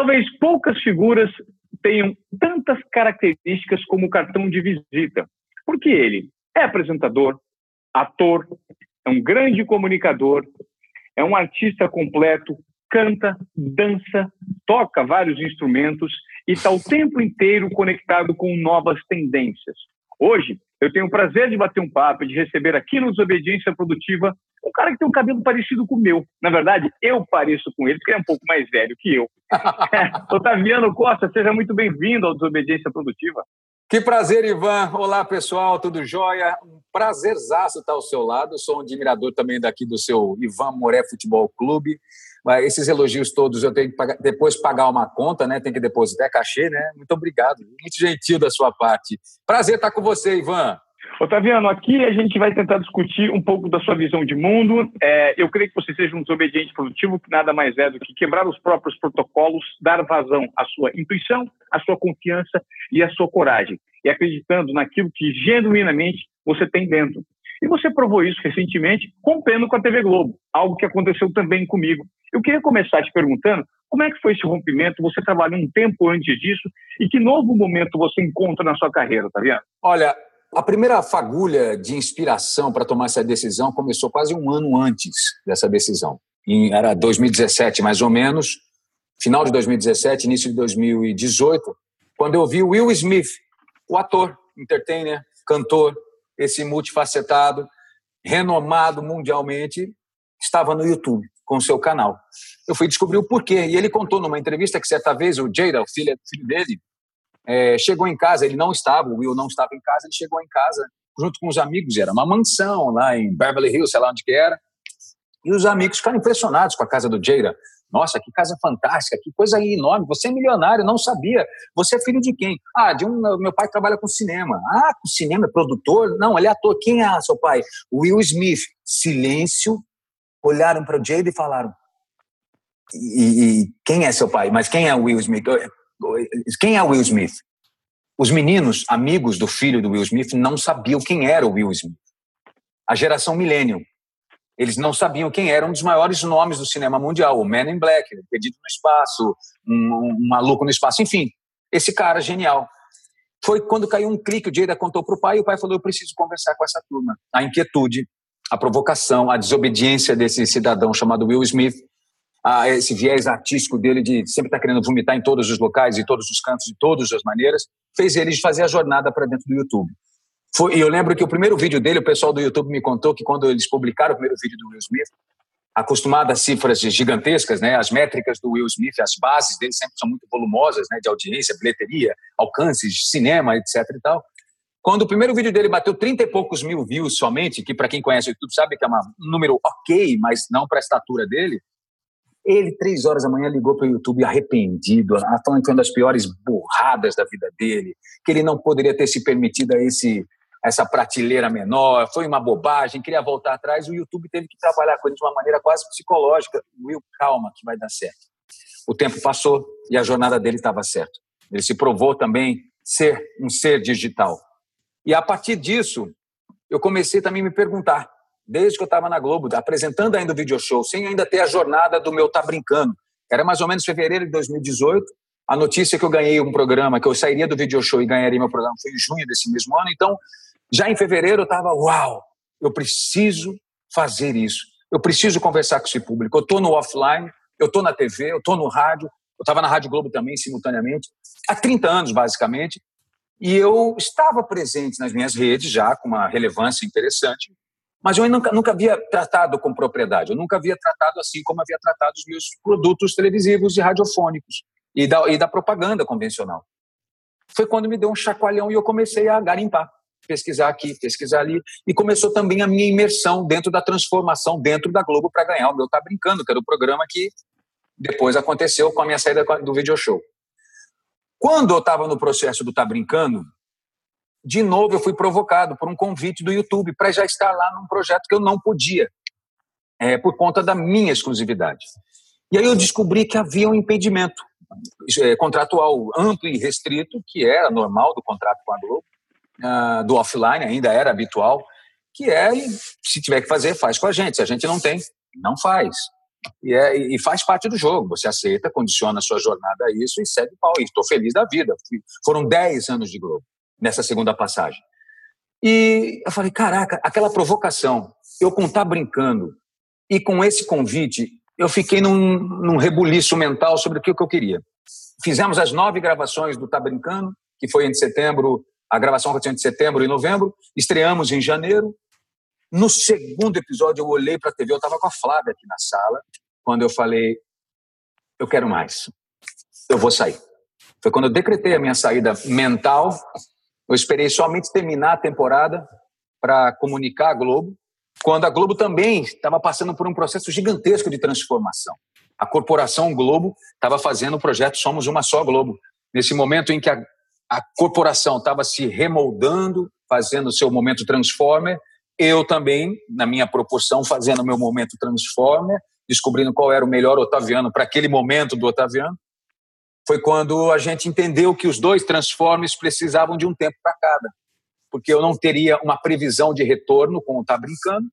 talvez poucas figuras tenham tantas características como o cartão de visita. Porque ele é apresentador, ator, é um grande comunicador, é um artista completo, canta, dança, toca vários instrumentos e está o tempo inteiro conectado com novas tendências. Hoje, eu tenho o prazer de bater um papo, de receber aqui no Desobediência Produtiva um cara que tem um cabelo parecido com o meu. Na verdade, eu pareço com ele, porque ele é um pouco mais velho que eu. é, Otaviano Costa, seja muito bem-vindo ao Desobediência Produtiva. Que prazer, Ivan. Olá, pessoal, tudo jóia? Um prazerzaço estar ao seu lado. sou um admirador também daqui do seu Ivan Moré Futebol Clube. Esses elogios todos eu tenho que pagar, depois pagar uma conta, né? Tem que depositar é cachê, né? Muito obrigado. Muito gentil da sua parte. Prazer estar com você, Ivan. Otaviano, aqui a gente vai tentar discutir um pouco da sua visão de mundo. É, eu creio que você seja um desobediente produtivo, que nada mais é do que quebrar os próprios protocolos, dar vazão à sua intuição, à sua confiança e à sua coragem, e acreditando naquilo que genuinamente você tem dentro. E você provou isso recentemente rompendo com a TV Globo, algo que aconteceu também comigo. Eu queria começar te perguntando como é que foi esse rompimento? Você trabalhou um tempo antes disso e que novo momento você encontra na sua carreira, vendo? Olha, a primeira fagulha de inspiração para tomar essa decisão começou quase um ano antes dessa decisão. Era 2017, mais ou menos, final de 2017, início de 2018, quando eu vi Will Smith, o ator, entertainer, cantor, esse multifacetado, renomado mundialmente, estava no YouTube com seu canal. Eu fui descobrir o porquê. E ele contou numa entrevista que certa vez o Jada, o filho, filho dele, é, chegou em casa, ele não estava, o Will não estava em casa, ele chegou em casa junto com os amigos, era uma mansão lá em Beverly Hills, sei lá onde que era, e os amigos ficaram impressionados com a casa do Jada. Nossa, que casa fantástica, que coisa enorme. Você é milionário, não sabia. Você é filho de quem? Ah, de um. Meu pai trabalha com cinema. Ah, com cinema, é produtor? Não, ele é ator. Quem é seu pai? Will Smith. Silêncio. Olharam para o Jada e falaram: e, e, quem é seu pai? Mas quem é Will Smith? Quem é Will Smith? Os meninos, amigos do filho do Will Smith, não sabiam quem era o Will Smith. A geração millennium. Eles não sabiam quem era um dos maiores nomes do cinema mundial, o Man in Black, o Perdido no Espaço, um, um Maluco no Espaço, enfim. Esse cara genial. Foi quando caiu um clique, o Jada contou para o pai e o pai falou: Eu preciso conversar com essa turma. A inquietude, a provocação, a desobediência desse cidadão chamado Will Smith a esse viés artístico dele de sempre estar tá querendo vomitar em todos os locais, em todos os cantos, de todas as maneiras, fez ele fazer a jornada para dentro do YouTube. Foi, e eu lembro que o primeiro vídeo dele, o pessoal do YouTube me contou que quando eles publicaram o primeiro vídeo do Will Smith, acostumado a cifras gigantescas, né, as métricas do Will Smith, as bases dele sempre são muito volumosas, né, de audiência, bilheteria, alcances, cinema, etc e tal. Quando o primeiro vídeo dele bateu 30 e poucos mil views somente, que para quem conhece o YouTube sabe que é um número ok, mas não para a estatura dele, ele, três horas da manhã, ligou para o YouTube arrependido, falando que uma das piores burradas da vida dele, que ele não poderia ter se permitido a esse, essa prateleira menor, foi uma bobagem, queria voltar atrás. O YouTube teve que trabalhar com ele de uma maneira quase psicológica. Will, calma, que vai dar certo. O tempo passou e a jornada dele estava certa. Ele se provou também ser um ser digital. E a partir disso, eu comecei também a me perguntar desde que eu estava na Globo, apresentando ainda o video show, sem ainda ter a jornada do meu Tá Brincando. Era mais ou menos fevereiro de 2018. A notícia que eu ganhei um programa, que eu sairia do video show e ganharia meu programa, foi em junho desse mesmo ano. Então, já em fevereiro eu estava, uau, eu preciso fazer isso. Eu preciso conversar com esse público. Eu estou no offline, eu estou na TV, eu estou no rádio. Eu estava na Rádio Globo também, simultaneamente, há 30 anos, basicamente. E eu estava presente nas minhas redes já, com uma relevância interessante, mas eu nunca, nunca havia tratado com propriedade, eu nunca havia tratado assim como havia tratado os meus produtos televisivos e radiofônicos e da, e da propaganda convencional. Foi quando me deu um chacoalhão e eu comecei a garimpar, pesquisar aqui, pesquisar ali, e começou também a minha imersão dentro da transformação dentro da Globo para ganhar o meu Tá Brincando, que era o programa que depois aconteceu com a minha saída do video show. Quando eu estava no processo do Tá Brincando, de novo eu fui provocado por um convite do YouTube para já estar lá num projeto que eu não podia, é, por conta da minha exclusividade. E aí eu descobri que havia um impedimento é, contratual amplo e restrito, que era normal do contrato com a Globo, uh, do offline, ainda era habitual, que é, se tiver que fazer, faz com a gente. Se a gente não tem, não faz. E, é, e faz parte do jogo. Você aceita, condiciona a sua jornada a isso e segue o pau. E estou feliz da vida. Foram 10 anos de Globo nessa segunda passagem. E eu falei, caraca, aquela provocação, eu com tá brincando e com esse convite, eu fiquei num, num rebuliço mental sobre o que eu queria. Fizemos as nove gravações do Tá Brincando, que foi em setembro, a gravação aconteceu entre setembro e novembro, estreamos em janeiro. No segundo episódio, eu olhei para a TV, eu estava com a Flávia aqui na sala, quando eu falei, eu quero mais, eu vou sair. Foi quando eu decretei a minha saída mental, eu esperei somente terminar a temporada para comunicar a Globo, quando a Globo também estava passando por um processo gigantesco de transformação. A corporação Globo estava fazendo o projeto Somos Uma Só Globo. Nesse momento em que a, a corporação estava se remoldando, fazendo seu momento Transformer, eu também, na minha proporção, fazendo meu momento Transformer, descobrindo qual era o melhor Otaviano para aquele momento do Otaviano. Foi quando a gente entendeu que os dois Transformers precisavam de um tempo para cada porque eu não teria uma previsão de retorno com o Tá Brincando,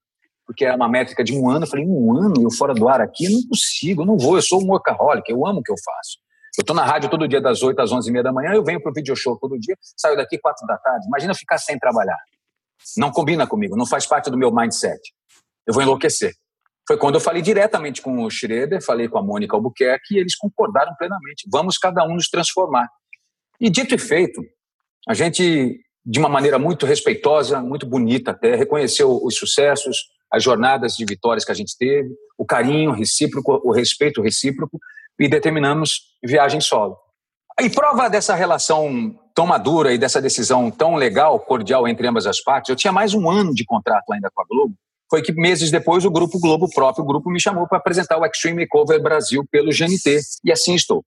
porque era uma métrica de um ano. Eu falei, um ano eu fora do ar aqui? Não consigo, não vou, eu sou um workaholic, eu amo o que eu faço. Eu estou na rádio todo dia das 8 às 11 e meia da manhã, eu venho para o video show todo dia, saio daqui 4 da tarde. Imagina ficar sem trabalhar. Não combina comigo, não faz parte do meu mindset. Eu vou enlouquecer. Foi quando eu falei diretamente com o Schroeder, falei com a Mônica Albuquerque e eles concordaram plenamente. Vamos cada um nos transformar. E dito e feito, a gente de uma maneira muito respeitosa, muito bonita até, reconheceu os sucessos, as jornadas de vitórias que a gente teve, o carinho recíproco, o respeito recíproco e determinamos viagem solo. E prova dessa relação tão madura e dessa decisão tão legal, cordial entre ambas as partes, eu tinha mais um ano de contrato ainda com a Globo, foi que meses depois o Grupo Globo, o próprio grupo, me chamou para apresentar o Extreme Makeover Brasil pelo GNT, e assim estou.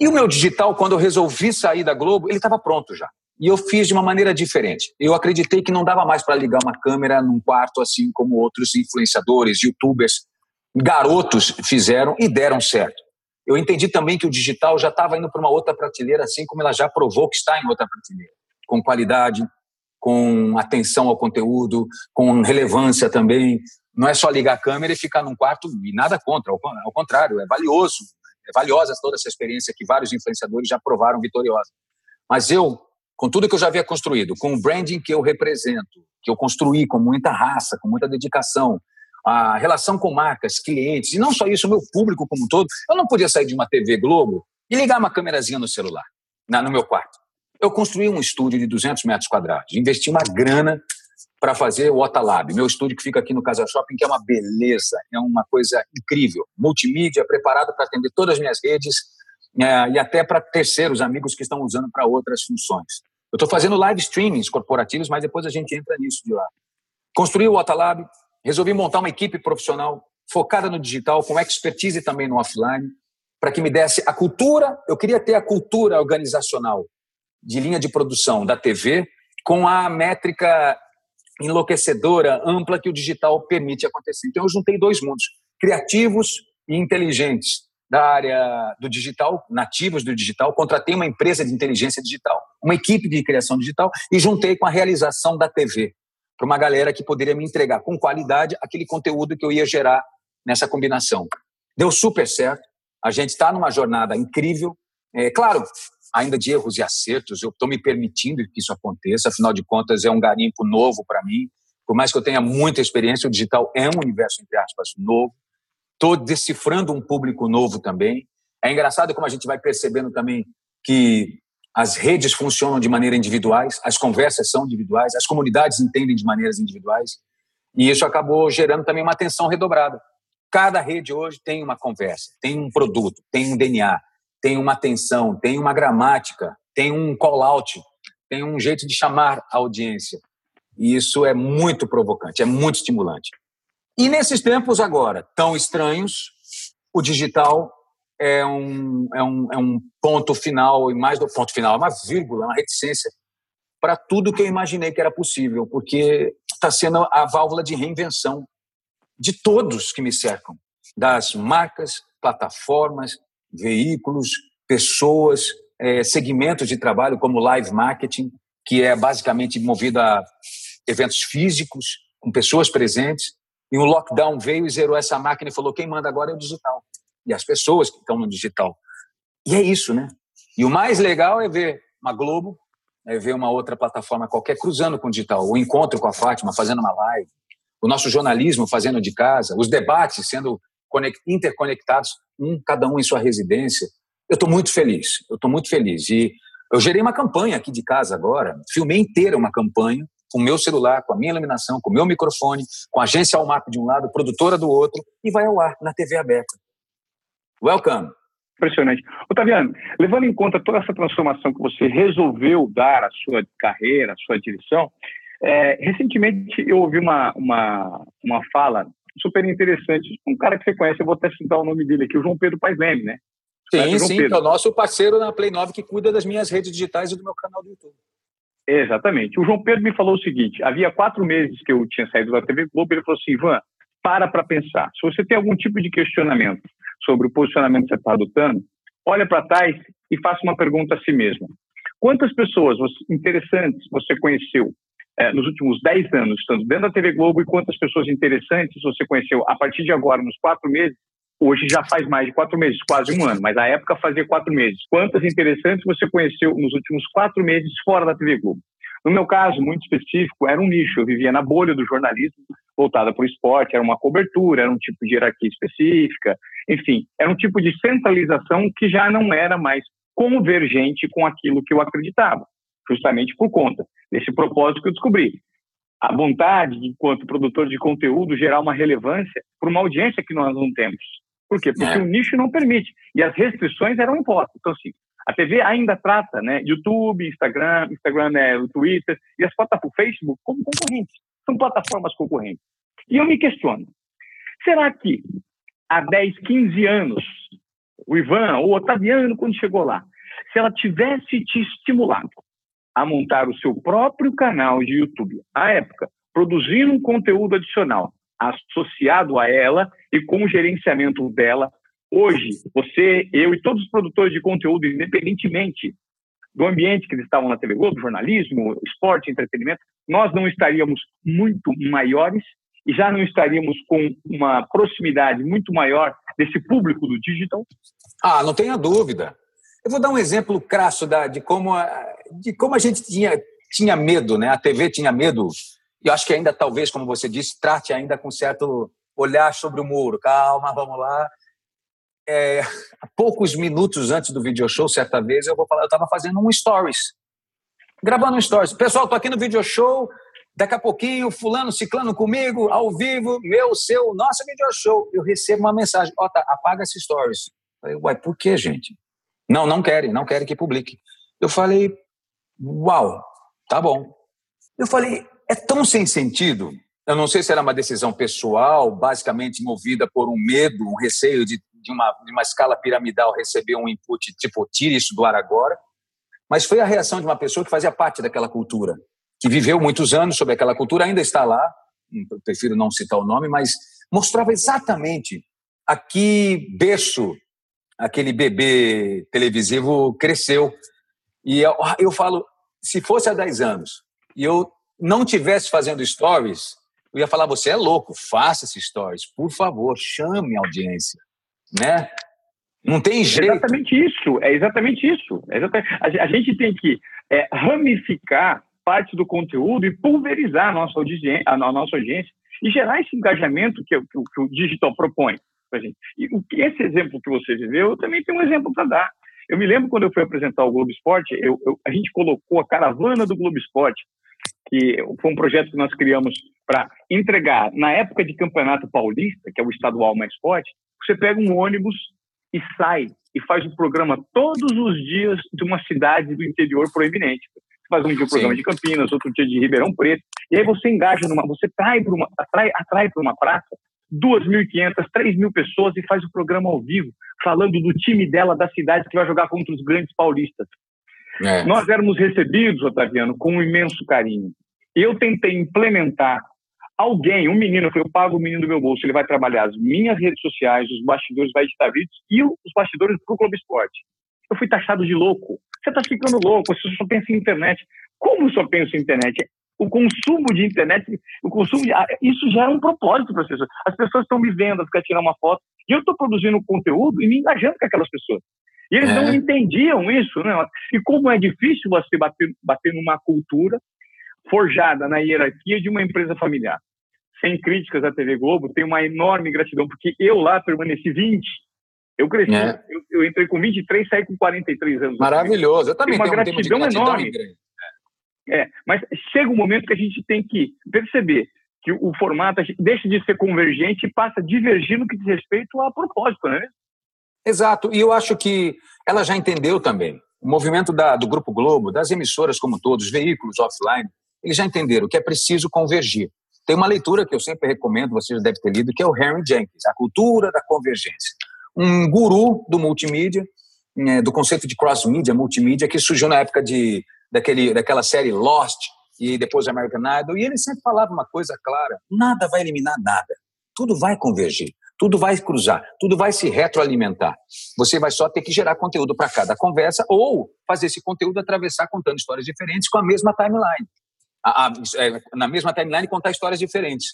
E o meu digital, quando eu resolvi sair da Globo, ele estava pronto já. E eu fiz de uma maneira diferente. Eu acreditei que não dava mais para ligar uma câmera num quarto assim como outros influenciadores, youtubers, garotos fizeram e deram certo. Eu entendi também que o digital já estava indo para uma outra prateleira, assim como ela já provou que está em outra prateleira, com qualidade, com atenção ao conteúdo, com relevância também. Não é só ligar a câmera e ficar num quarto e nada contra, ao contrário, é valioso, é valiosa toda essa experiência que vários influenciadores já provaram vitoriosa. Mas eu com tudo que eu já havia construído, com o branding que eu represento, que eu construí com muita raça, com muita dedicação, a relação com marcas, clientes, e não só isso, o meu público como um todo, eu não podia sair de uma TV Globo e ligar uma câmerazinha no celular, no meu quarto. Eu construí um estúdio de 200 metros quadrados, investi uma grana para fazer o Otalab, meu estúdio que fica aqui no Casa Shopping, que é uma beleza, é uma coisa incrível, multimídia, preparado para atender todas as minhas redes, é, e até para terceiros amigos que estão usando para outras funções. Eu estou fazendo live streamings corporativos, mas depois a gente entra nisso de lá. Construí o Otalab, resolvi montar uma equipe profissional focada no digital, com expertise também no offline, para que me desse a cultura. Eu queria ter a cultura organizacional de linha de produção da TV com a métrica enlouquecedora, ampla que o digital permite acontecer. Então eu juntei dois mundos, criativos e inteligentes, da área do digital, nativos do digital, contratei uma empresa de inteligência digital, uma equipe de criação digital e juntei com a realização da TV, para uma galera que poderia me entregar com qualidade aquele conteúdo que eu ia gerar nessa combinação. Deu super certo, a gente está numa jornada incrível. É claro, ainda de erros e acertos, eu estou me permitindo que isso aconteça, afinal de contas, é um garimpo novo para mim. Por mais que eu tenha muita experiência, o digital é um universo, entre aspas, novo. Estou decifrando um público novo também. É engraçado como a gente vai percebendo também que as redes funcionam de maneira individuais, as conversas são individuais, as comunidades entendem de maneiras individuais. E isso acabou gerando também uma atenção redobrada. Cada rede hoje tem uma conversa, tem um produto, tem um DNA, tem uma atenção, tem uma gramática, tem um call-out, tem um jeito de chamar a audiência. E isso é muito provocante, é muito estimulante. E nesses tempos agora tão estranhos, o digital é um, é um, é um ponto final, e mais do ponto final, é uma vírgula, uma reticência para tudo que eu imaginei que era possível, porque está sendo a válvula de reinvenção de todos que me cercam, das marcas, plataformas, veículos, pessoas, é, segmentos de trabalho como live marketing, que é basicamente movido a eventos físicos, com pessoas presentes, E um lockdown veio e zerou essa máquina e falou: quem manda agora é o digital. E as pessoas que estão no digital. E é isso, né? E o mais legal é ver uma Globo, é ver uma outra plataforma qualquer cruzando com o digital. O encontro com a Fátima, fazendo uma live. O nosso jornalismo fazendo de casa. Os debates sendo interconectados, um cada um em sua residência. Eu estou muito feliz. Eu estou muito feliz. E eu gerei uma campanha aqui de casa agora. Filmei inteira uma campanha com o meu celular, com a minha iluminação, com o meu microfone, com a agência Almap de um lado, produtora do outro, e vai ao ar na TV aberta. Welcome! Impressionante. Otaviano, levando em conta toda essa transformação que você resolveu dar à sua carreira, à sua direção, é, recentemente eu ouvi uma, uma, uma fala super interessante, um cara que você conhece, eu vou até citar o nome dele aqui, o João Pedro Paes Leme, né? Sim, sim, Pedro. que é o nosso parceiro na Play 9 que cuida das minhas redes digitais e do meu canal do YouTube. Exatamente. O João Pedro me falou o seguinte: havia quatro meses que eu tinha saído da TV Globo, ele falou assim, Ivan, para para pensar. Se você tem algum tipo de questionamento sobre o posicionamento que você está adotando, olha para trás e faça uma pergunta a si mesmo. Quantas pessoas interessantes você conheceu é, nos últimos 10 anos, estando dentro da TV Globo, e quantas pessoas interessantes você conheceu a partir de agora, nos quatro meses? Hoje já faz mais de quatro meses, quase um ano, mas a época fazia quatro meses. Quantas interessantes você conheceu nos últimos quatro meses fora da TV Globo? No meu caso, muito específico, era um nicho. Eu vivia na bolha do jornalismo, voltada para o esporte, era uma cobertura, era um tipo de hierarquia específica, enfim, era um tipo de centralização que já não era mais convergente com aquilo que eu acreditava, justamente por conta desse propósito que eu descobri. A vontade, enquanto produtor de conteúdo, gerar uma relevância para uma audiência que nós não temos. Por quê? Porque é. o nicho não permite. E as restrições eram impostas. Então, assim, a TV ainda trata né, YouTube, Instagram, Instagram é o Twitter e as plataformas Facebook como concorrentes. São plataformas concorrentes. E eu me questiono, será que há 10, 15 anos, o Ivan ou o Otaviano, quando chegou lá, se ela tivesse te estimulado a montar o seu próprio canal de YouTube, à época, produzindo um conteúdo adicional associado a ela e com o gerenciamento dela, Hoje, você, eu e todos os produtores de conteúdo, independentemente do ambiente que eles estavam na TV Globo, jornalismo, esporte, entretenimento, nós não estaríamos muito maiores e já não estaríamos com uma proximidade muito maior desse público do digital? Ah, não tenha dúvida. Eu vou dar um exemplo crasso da, de, como a, de como a gente tinha, tinha medo, né? A TV tinha medo. E acho que ainda, talvez, como você disse, trate ainda com certo olhar sobre o muro. Calma, vamos lá é, poucos minutos antes do video show, certa vez, eu vou falar, eu estava fazendo um stories, gravando um stories. Pessoal, tô aqui no video show, daqui a pouquinho, fulano, ciclano comigo, ao vivo, meu, seu, nosso video show. Eu recebo uma mensagem, ó, tá, apaga esse stories. Eu falei, uai, por que, gente? Não, não querem, não querem que publique. Eu falei, uau, tá bom. Eu falei, é tão sem sentido. Eu não sei se era uma decisão pessoal, basicamente movida por um medo, um receio de de uma, de uma escala piramidal receber um input tipo, tire isso do ar agora, mas foi a reação de uma pessoa que fazia parte daquela cultura, que viveu muitos anos sobre aquela cultura, ainda está lá, prefiro não citar o nome, mas mostrava exatamente a que berço aquele bebê televisivo cresceu. E eu, eu falo, se fosse há 10 anos e eu não tivesse fazendo stories, eu ia falar, você é louco, faça esses stories, por favor, chame a audiência né? Não tem jeito. É exatamente isso, é exatamente isso. É exatamente... A, gente tem que é, ramificar parte do conteúdo e pulverizar a nossa audiência, a nossa audiência e gerar esse engajamento que, que, que o digital propõe para gente. E esse exemplo que você viveu, eu também tenho um exemplo para dar. Eu me lembro quando eu fui apresentar o Globo Esporte, eu, eu, a gente colocou a caravana do Globo Esporte, que foi um projeto que nós criamos para entregar, na época de Campeonato Paulista, que é o estadual mais forte, você pega um ônibus e sai e faz um programa todos os dias de uma cidade do interior proeminente. Você faz um dia um programa de Campinas, outro dia de Ribeirão Preto, e aí você engaja numa, você trai para uma, atrai, atrai para uma praça 2.500, 3.000 pessoas e faz o programa ao vivo, falando do time dela, da cidade que vai jogar contra os grandes paulistas. É. Nós éramos recebidos, Otaviano, com um imenso carinho. Eu tentei implementar alguém, um menino, eu pago o menino do meu bolso, ele vai trabalhar as minhas redes sociais, os bastidores, vai editar vídeos e os bastidores para o Clube Esporte. Eu fui taxado de louco. Você está ficando louco, você só pensa em internet. Como só penso em internet? O consumo de internet, o consumo de, isso gera um propósito para as pessoas. As pessoas estão me vendo, querem tirar uma foto, e eu estou produzindo conteúdo e me engajando com aquelas pessoas. E eles é. não entendiam isso, né? E como é difícil você bater, bater numa cultura forjada na hierarquia de uma empresa familiar. Sem críticas à TV Globo, tenho uma enorme gratidão, porque eu lá permaneci 20. Eu cresci, é. eu, eu, entrei com 23, saí com 43 anos. Maravilhoso. Eu também tenho uma tenho gratidão, gratidão enorme. É, mas chega um momento que a gente tem que perceber que o formato deixa de ser convergente e passa a divergir no que diz respeito a propósito, né? Exato. E eu acho que ela já entendeu também. O movimento da, do Grupo Globo, das emissoras como todos, veículos offline, eles já entenderam que é preciso convergir. Tem uma leitura que eu sempre recomendo, você já deve ter lido, que é o Henry Jenkins, A Cultura da Convergência. Um guru do multimídia, né, do conceito de cross-mídia, multimídia, que surgiu na época de, daquele, daquela série Lost e depois American Idol, e ele sempre falava uma coisa clara, nada vai eliminar nada, tudo vai convergir. Tudo vai cruzar, tudo vai se retroalimentar. Você vai só ter que gerar conteúdo para cada conversa ou fazer esse conteúdo atravessar contando histórias diferentes com a mesma timeline. A, a, é, na mesma timeline contar histórias diferentes.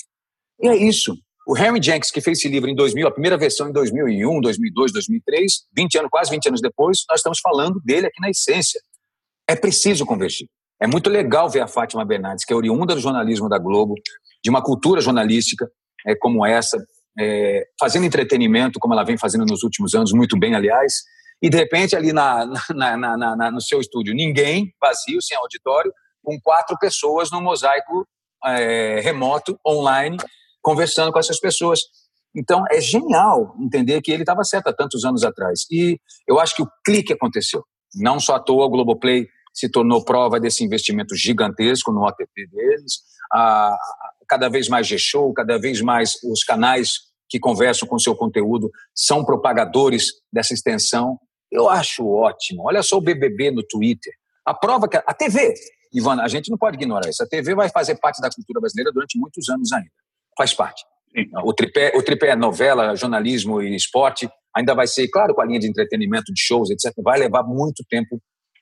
E é isso. O Henry Jenkins, que fez esse livro em 2000, a primeira versão em 2001, 2002, 2003, 20 anos, quase 20 anos depois, nós estamos falando dele aqui na essência. É preciso convergir. É muito legal ver a Fátima Bernardes, que é oriunda do jornalismo da Globo, de uma cultura jornalística é, como essa, é, fazendo entretenimento, como ela vem fazendo nos últimos anos, muito bem, aliás, e de repente ali na, na, na, na no seu estúdio, ninguém, vazio, sem auditório, com quatro pessoas no mosaico é, remoto, online, conversando com essas pessoas. Então, é genial entender que ele estava certo há tantos anos atrás. E eu acho que o clique aconteceu. Não só à toa o Globoplay se tornou prova desse investimento gigantesco no OTT deles, cada vez mais G-Show, cada vez mais os canais que conversam com seu conteúdo são propagadores dessa extensão. Eu acho ótimo. Olha só o BBB no Twitter. A prova que a TV, Ivana, a gente não pode ignorar isso. A TV vai fazer parte da cultura brasileira durante muitos anos ainda. Faz parte. O tripé, o tripé é novela, jornalismo e esporte ainda vai ser, claro, com a linha de entretenimento, de shows, etc. Vai levar muito tempo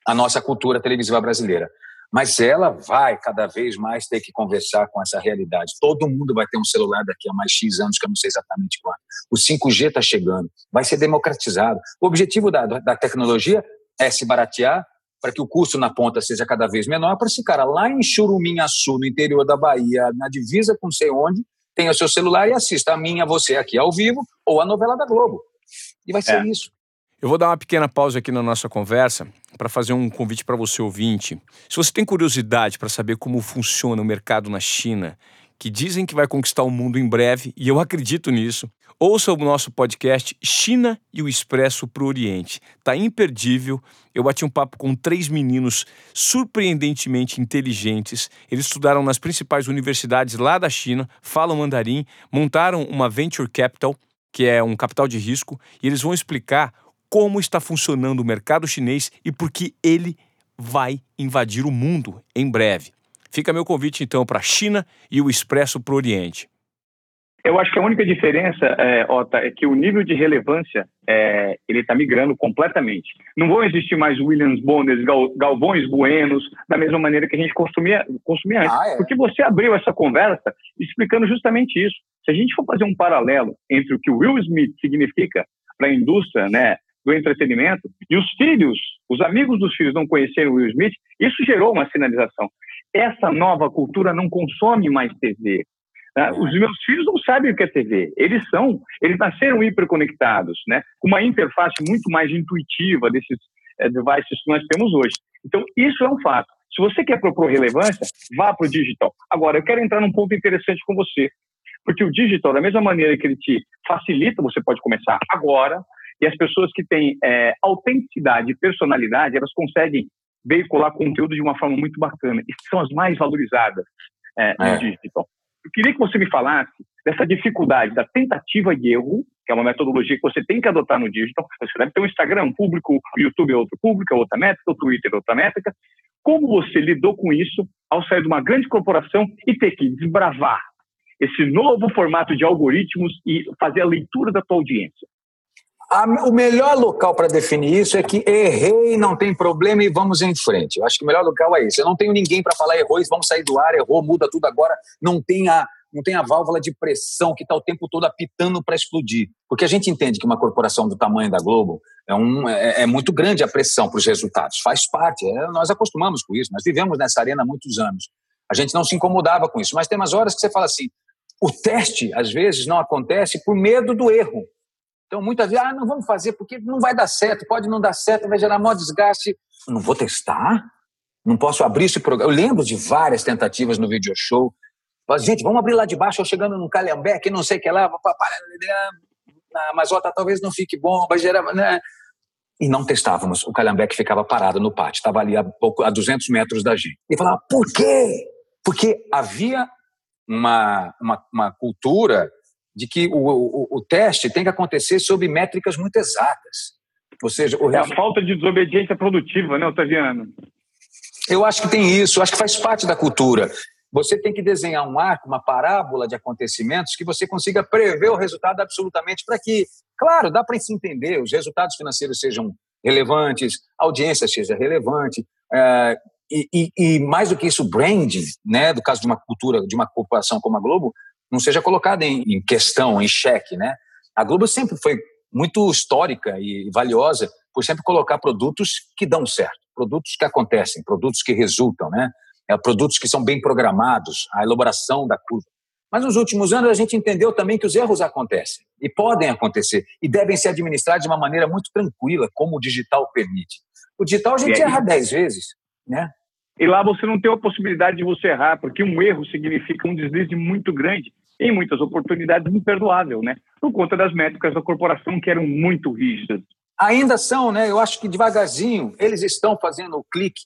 a nossa cultura televisiva brasileira mas ela vai cada vez mais ter que conversar com essa realidade. Todo mundo vai ter um celular daqui a mais X anos, que eu não sei exatamente quando. O 5G está chegando, vai ser democratizado. O objetivo da, da tecnologia é se baratear para que o custo na ponta seja cada vez menor, para esse cara lá em Churuminhaçu, no interior da Bahia, na divisa com sei onde, tenha o seu celular e assista a minha, você aqui ao vivo, ou a novela da Globo. E vai ser é. isso. Eu vou dar uma pequena pausa aqui na nossa conversa para fazer um convite para você ouvinte. Se você tem curiosidade para saber como funciona o mercado na China, que dizem que vai conquistar o mundo em breve, e eu acredito nisso, ouça o nosso podcast China e o Expresso para o Oriente. Tá imperdível. Eu bati um papo com três meninos surpreendentemente inteligentes. Eles estudaram nas principais universidades lá da China, falam mandarim, montaram uma venture capital, que é um capital de risco, e eles vão explicar como está funcionando o mercado chinês e por que ele vai invadir o mundo em breve. Fica meu convite então para a China e o Expresso para o Oriente. Eu acho que a única diferença, é, Ota, é que o nível de relevância é, ele está migrando completamente. Não vão existir mais Williams Bonner, Gal, Galvões Buenos, da mesma maneira que a gente consumia, consumia antes. Ah, é. Porque você abriu essa conversa explicando justamente isso. Se a gente for fazer um paralelo entre o que o Will Smith significa para a indústria né, do entretenimento, e os filhos, os amigos dos filhos não conheceram Will Smith, isso gerou uma sinalização. Essa nova cultura não consome mais TV. Né? Os meus filhos não sabem o que é TV. Eles são, eles nasceram hiperconectados, né? com uma interface muito mais intuitiva desses é, devices que nós temos hoje. Então, isso é um fato. Se você quer propor relevância, vá para o digital. Agora, eu quero entrar num ponto interessante com você. Porque o digital, da mesma maneira que ele te facilita, você pode começar agora, e as pessoas que têm é, autenticidade e personalidade, elas conseguem veicular conteúdo de uma forma muito bacana. E são as mais valorizadas é, no é. digital. Eu queria que você me falasse dessa dificuldade da tentativa e erro, que é uma metodologia que você tem que adotar no digital. Você deve ter um Instagram público, o YouTube é outro público, é outra métrica, o Twitter é outra métrica. Como você lidou com isso ao sair de uma grande corporação e ter que desbravar esse novo formato de algoritmos e fazer a leitura da tua audiência? A, o melhor local para definir isso é que errei, não tem problema e vamos em frente. Eu acho que o melhor local é esse. Eu não tenho ninguém para falar errou, vamos sair do ar, errou, muda tudo agora. Não tem a, não tem a válvula de pressão que está o tempo todo apitando para explodir. Porque a gente entende que uma corporação do tamanho da Globo é, um, é, é muito grande a pressão para os resultados. Faz parte, é, nós acostumamos com isso. Nós vivemos nessa arena há muitos anos. A gente não se incomodava com isso. Mas tem umas horas que você fala assim: o teste, às vezes, não acontece por medo do erro. Então, muitas vezes, ah, não vamos fazer porque não vai dar certo, pode não dar certo, vai gerar maior desgaste. Não vou testar? Não posso abrir esse programa. Eu lembro de várias tentativas no video show gente, vamos abrir lá de baixo, eu chegando no Calhambeque, não sei o que lá, mas ó, talvez não fique bom, vai gerar. Né? E não testávamos. O Calhambeque ficava parado no pátio, estava ali a, pouco, a 200 metros da gente. E falava, por quê? Porque havia uma, uma, uma cultura de que o, o, o, teste tem que acontecer sob métricas muito exatas. Ou seja, o... é a falta de desobediência produtiva, né, Otaviano? Eu acho que tem isso, acho que faz parte da cultura. Você tem que desenhar um arco, uma parábola de acontecimentos que você consiga prever o resultado absolutamente para que, claro, dá para se entender, os resultados financeiros sejam relevantes, a audiência seja relevante, é, e, e, e, mais do que isso, branding, né, do caso de uma cultura, de uma corporação como a Globo, não seja colocada em, em questão, em xeque, né? A Globo sempre foi muito histórica e valiosa por sempre colocar produtos que dão certo, produtos que acontecem, produtos que resultam, né? é, produtos que são bem programados, a elaboração da curva. Mas nos últimos anos a gente entendeu também que os erros acontecem e podem acontecer e devem ser administrados de uma maneira muito tranquila, como o digital permite. O digital a gente erra dez vezes, né? E lá você não tem a possibilidade de você errar, porque um erro significa um deslize muito grande, em muitas oportunidades imperdoável, né? Por conta das métricas da corporação que eram muito rígidas. Ainda são, né? Eu acho que devagarzinho eles estão fazendo o clique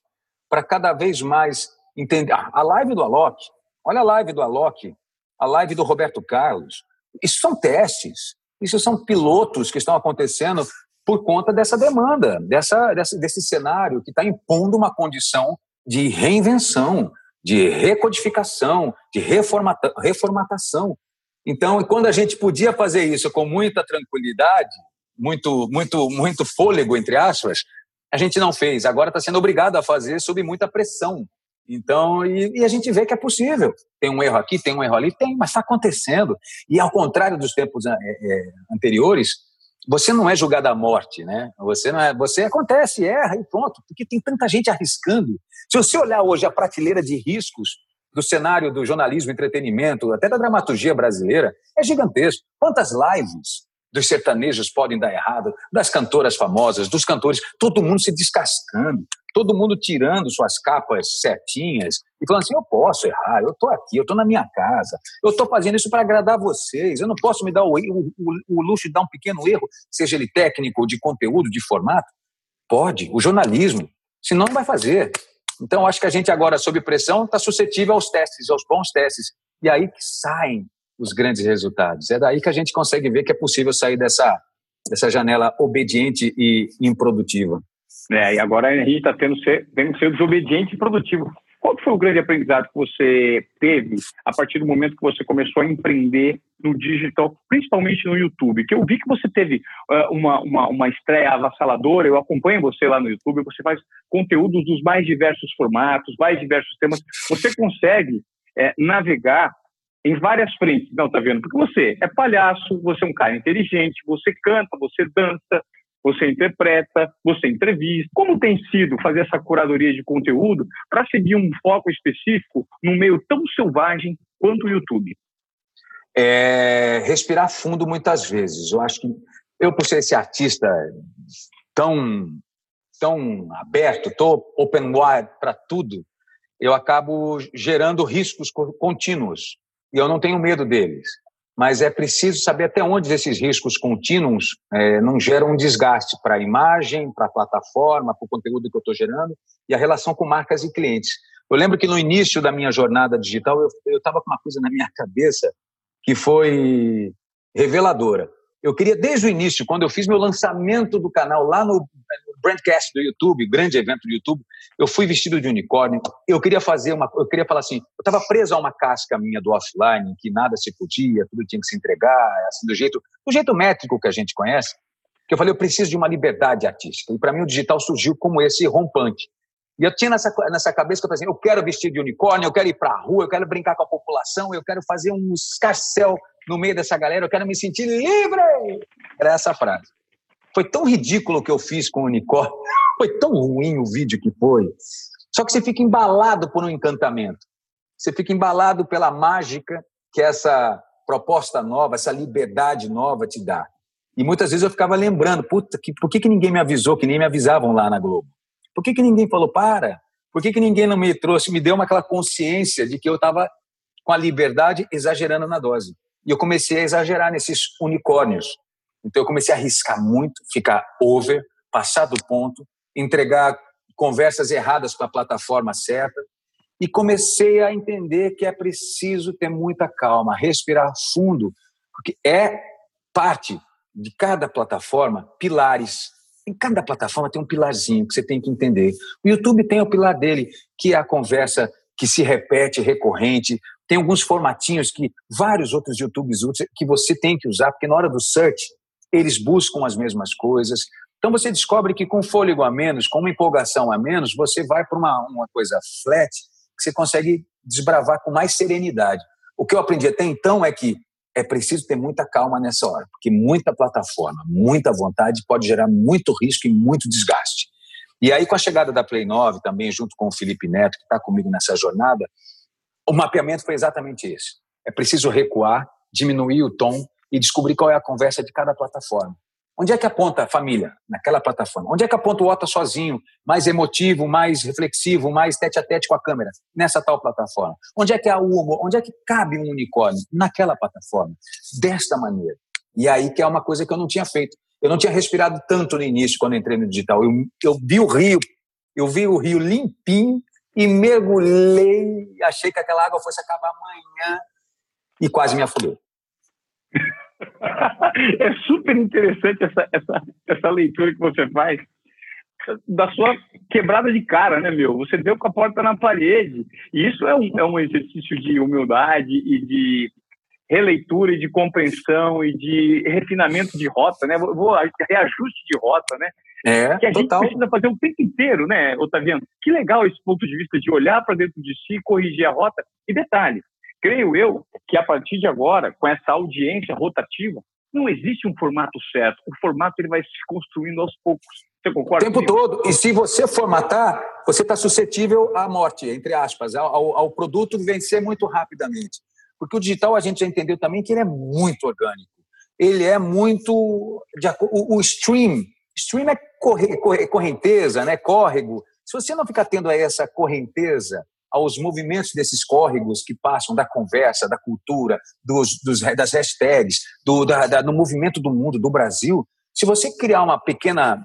para cada vez mais entender. A live do Alok, olha a live do Alok, a live do Roberto Carlos. Isso são testes, isso são pilotos que estão acontecendo por conta dessa demanda, dessa, dessa desse cenário que está impondo uma condição de reinvenção, de recodificação, de reformata, reformatação. Então, quando a gente podia fazer isso com muita tranquilidade, muito, muito, muito fôlego, entre aspas, a gente não fez. Agora está sendo obrigado a fazer sob muita pressão. Então, e, e, a gente vê que é possível. Tem um erro aqui, tem um erro ali, tem, mas está acontecendo. E ao contrário dos tempos é, é, anteriores, você não é julgado à morte, né? Você não é, você acontece, erra e pronto, porque tem tanta gente arriscando. Se você olhar hoje a prateleira de riscos do cenário do jornalismo, entretenimento, até da dramaturgia brasileira, é gigantesco. Quantas lives dos sertanejos podem dar errado, das cantoras famosas, dos cantores, todo mundo se descascando, todo mundo tirando suas capas certinhas e falando assim: eu posso errar, eu estou aqui, eu estou na minha casa, eu estou fazendo isso para agradar vocês, eu não posso me dar o, o, o, luxo de dar um pequeno erro, seja ele técnico, de conteúdo, de formato. Pode, o jornalismo, senão não vai fazer. Então, acho que a gente agora, sob pressão, está suscetível aos testes, aos bons testes. E aí que saem os grandes resultados. É daí que a gente consegue ver que é possível sair dessa, dessa janela obediente e improdutiva. É, e agora a gente está tendo, ser, tendo que ser desobediente e produtivo. Qual foi o grande aprendizado que você teve a partir do momento que você começou a empreender no digital, principalmente no YouTube? Que eu vi que você teve uh, uma, uma, uma estreia avassaladora, eu acompanho você lá no YouTube, você faz conteúdos dos mais diversos formatos, mais diversos temas. Você consegue é, navegar em várias frentes, não, tá vendo? Porque você é palhaço, você é um cara inteligente, você canta, você dança, você interpreta, você entrevista. Como tem sido fazer essa curadoria de conteúdo para seguir um foco específico num meio tão selvagem quanto o YouTube? É respirar fundo muitas vezes. Eu acho que eu, por ser esse artista tão, tão aberto, tô open wide para tudo, eu acabo gerando riscos contínuos e eu não tenho medo deles. Mas é preciso saber até onde esses riscos contínuos é, não geram um desgaste para a imagem, para a plataforma, para o conteúdo que eu estou gerando e a relação com marcas e clientes. Eu lembro que no início da minha jornada digital eu estava com uma coisa na minha cabeça que foi reveladora. Eu queria, desde o início, quando eu fiz meu lançamento do canal lá no Brandcast do YouTube, grande evento do YouTube, eu fui vestido de unicórnio. Eu queria fazer uma, eu queria falar assim, eu estava preso a uma casca minha do offline, que nada se podia, tudo tinha que se entregar, assim do jeito, do jeito métrico que a gente conhece. que eu falei, eu preciso de uma liberdade artística. E para mim o digital surgiu como esse rompante. E eu tinha nessa, nessa cabeça que eu falei assim, eu quero vestir de unicórnio, eu quero ir para a rua, eu quero brincar com a população, eu quero fazer um escarcel no meio dessa galera, eu quero me sentir livre. Era essa frase. Foi tão ridículo o que eu fiz com o unicórnio, foi tão ruim o vídeo que foi. Só que você fica embalado por um encantamento. Você fica embalado pela mágica que essa proposta nova, essa liberdade nova te dá. E muitas vezes eu ficava lembrando, puta, que, por que, que ninguém me avisou, que nem me avisavam lá na Globo? Por que, que ninguém falou, para? Por que, que ninguém não me trouxe, me deu uma, aquela consciência de que eu estava com a liberdade exagerando na dose? E eu comecei a exagerar nesses unicórnios. Então eu comecei a arriscar muito, ficar over, passar do ponto, entregar conversas erradas com a plataforma certa. E comecei a entender que é preciso ter muita calma, respirar fundo, porque é parte de cada plataforma pilares. Em cada plataforma tem um pilarzinho que você tem que entender. O YouTube tem o pilar dele, que é a conversa que se repete, recorrente. Tem alguns formatinhos que vários outros YouTubes usam que você tem que usar, porque na hora do search eles buscam as mesmas coisas. Então você descobre que com fôlego a menos, com uma empolgação a menos, você vai para uma, uma coisa flat que você consegue desbravar com mais serenidade. O que eu aprendi até então é que é preciso ter muita calma nessa hora, porque muita plataforma, muita vontade pode gerar muito risco e muito desgaste. E aí, com a chegada da Play 9, também junto com o Felipe Neto, que está comigo nessa jornada, o mapeamento foi exatamente esse. É preciso recuar, diminuir o tom e descobrir qual é a conversa de cada plataforma. Onde é que aponta a família naquela plataforma? Onde é que aponta o Otto sozinho, mais emotivo, mais reflexivo, mais tete a tete com a câmera? Nessa tal plataforma. Onde é que há o humor? Onde é que cabe um unicórnio? Naquela plataforma. Desta maneira. E aí que é uma coisa que eu não tinha feito. Eu não tinha respirado tanto no início quando entrei no digital. Eu, eu vi o rio, eu vi o rio limpinho e mergulhei, achei que aquela água fosse acabar amanhã e quase me afundei. é super interessante essa, essa, essa leitura que você faz da sua quebrada de cara, né, meu? Você deu com a porta na parede. E isso é um, é um exercício de humildade e de releitura e de compreensão e de refinamento de rota, né? Vou, reajuste de rota, né? É, que a total. gente precisa fazer o tempo inteiro, né, Otaviano? Que legal esse ponto de vista de olhar para dentro de si, corrigir a rota. E detalhe, creio eu que a partir de agora, com essa audiência rotativa, não existe um formato certo. O formato ele vai se construindo aos poucos. Você concorda? O tempo todo. E se você formatar, você está suscetível à morte, entre aspas, ao, ao produto vencer muito rapidamente. Porque o digital a gente já entendeu também que ele é muito orgânico. Ele é muito. De, o, o stream. Stream é corre, corre, correnteza, né? córrego. Se você não ficar tendo aí essa correnteza aos movimentos desses córregos que passam da conversa, da cultura, dos, dos das hashtags, do, da, da, do movimento do mundo, do Brasil, se você criar uma pequena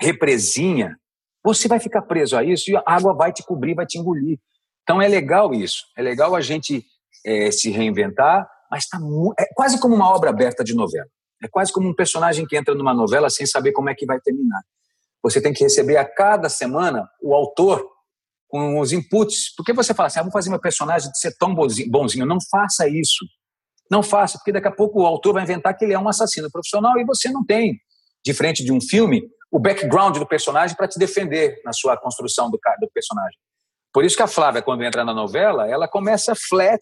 represinha, você vai ficar preso a isso e a água vai te cobrir, vai te engolir. Então é legal isso, é legal a gente é, se reinventar, mas tá é quase como uma obra aberta de novela. É quase como um personagem que entra numa novela sem saber como é que vai terminar. Você tem que receber a cada semana o autor com os inputs. Porque você fala assim, ah, vou fazer meu personagem de ser tão bonzinho. Não faça isso. Não faça, porque daqui a pouco o autor vai inventar que ele é um assassino profissional e você não tem, de frente de um filme, o background do personagem para te defender na sua construção do, do personagem. Por isso que a Flávia, quando entra na novela, ela começa flat,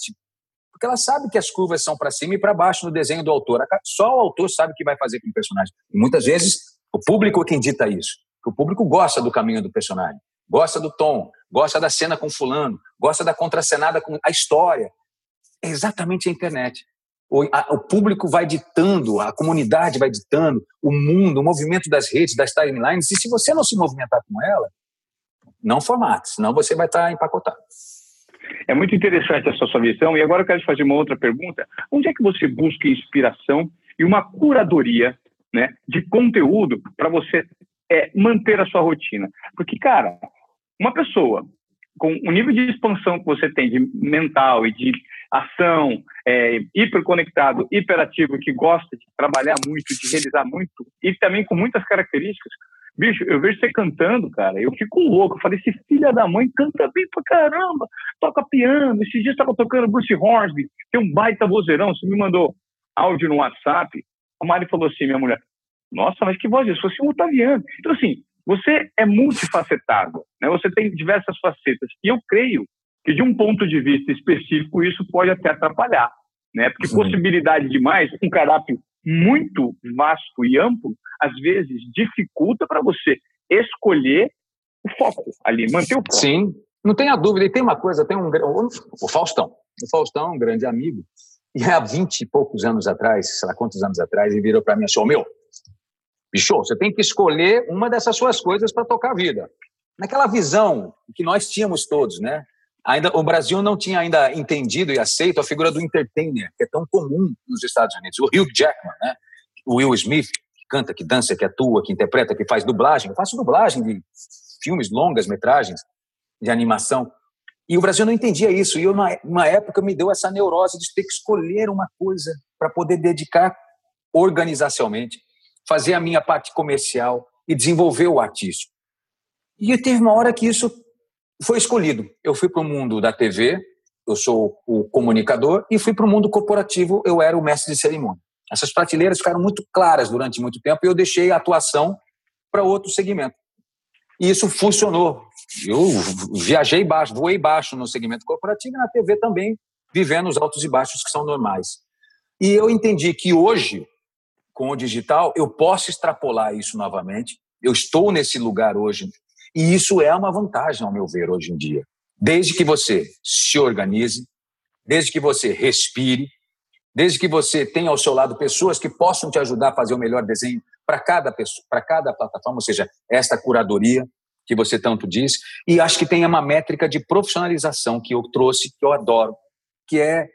porque ela sabe que as curvas são para cima e para baixo no desenho do autor. Só o autor sabe o que vai fazer com o personagem. E muitas vezes o público é quem dita isso. O público gosta do caminho do personagem gosta do tom, gosta da cena com fulano, gosta da contracenada com a história. É exatamente a internet. O, a, o, público vai ditando, a comunidade vai ditando, o mundo, o movimento das redes, das timelines, e se você não se movimentar com ela, não formate, senão você vai estar empacotado. É muito interessante essa sua visão, e agora eu quero te fazer uma outra pergunta. Onde é que você busca inspiração e uma curadoria né, de conteúdo para você é, manter a sua rotina? Porque, cara, uma pessoa com o nível de expansão que você tem de mental e de ação, é, hiperconectado, hiperativo, que gosta de trabalhar muito, de realizar muito, e também com muitas características, bicho, eu vejo você cantando, cara, eu fico louco. Eu falei, esse filho da mãe canta bem pra caramba, toca piano. Esses dias estava tocando Bruce Hornsby, tem um baita vozeirão. Você me mandou áudio no WhatsApp. A Mari falou assim, minha mulher, Nossa, mas que voz é essa? Você é um otaviano. Então, assim, você é multifacetado, né? você tem diversas facetas. E eu creio que, de um ponto de vista específico, isso pode até atrapalhar. Né? Porque Sim. possibilidade demais, um caráter muito vasto e amplo, às vezes dificulta para você escolher o foco ali, manter o foco. Sim, não tenha dúvida. E tem uma coisa, tem um o Faustão. O Faustão, um grande amigo, e há vinte e poucos anos atrás, sei lá quantos anos atrás, ele virou para mim assim: meu, bicho, você tem que escolher uma dessas suas coisas para tocar a vida. Naquela visão que nós tínhamos todos, né? Ainda, o Brasil não tinha ainda entendido e aceito a figura do entertainer, que é tão comum nos Estados Unidos. O Hugh Jackman, né? o Will Smith, que canta, que dança, que atua, que interpreta, que faz dublagem. Eu faço dublagem de filmes, longas metragens de animação. E o Brasil não entendia isso. E eu, uma época, me deu essa neurose de ter que escolher uma coisa para poder dedicar organizacionalmente, fazer a minha parte comercial e desenvolver o artístico. E teve uma hora que isso foi escolhido. Eu fui para o mundo da TV, eu sou o comunicador, e fui para o mundo corporativo, eu era o mestre de cerimônia. Essas prateleiras ficaram muito claras durante muito tempo e eu deixei a atuação para outro segmento. E isso funcionou. Eu viajei baixo, voei baixo no segmento corporativo e na TV também, vivendo os altos e baixos que são normais. E eu entendi que hoje, com o digital, eu posso extrapolar isso novamente. Eu estou nesse lugar hoje. E isso é uma vantagem, ao meu ver, hoje em dia. Desde que você se organize, desde que você respire, desde que você tenha ao seu lado pessoas que possam te ajudar a fazer o melhor desenho para cada pessoa, para cada plataforma, ou seja, esta curadoria que você tanto diz, e acho que tem uma métrica de profissionalização que eu trouxe, que eu adoro, que é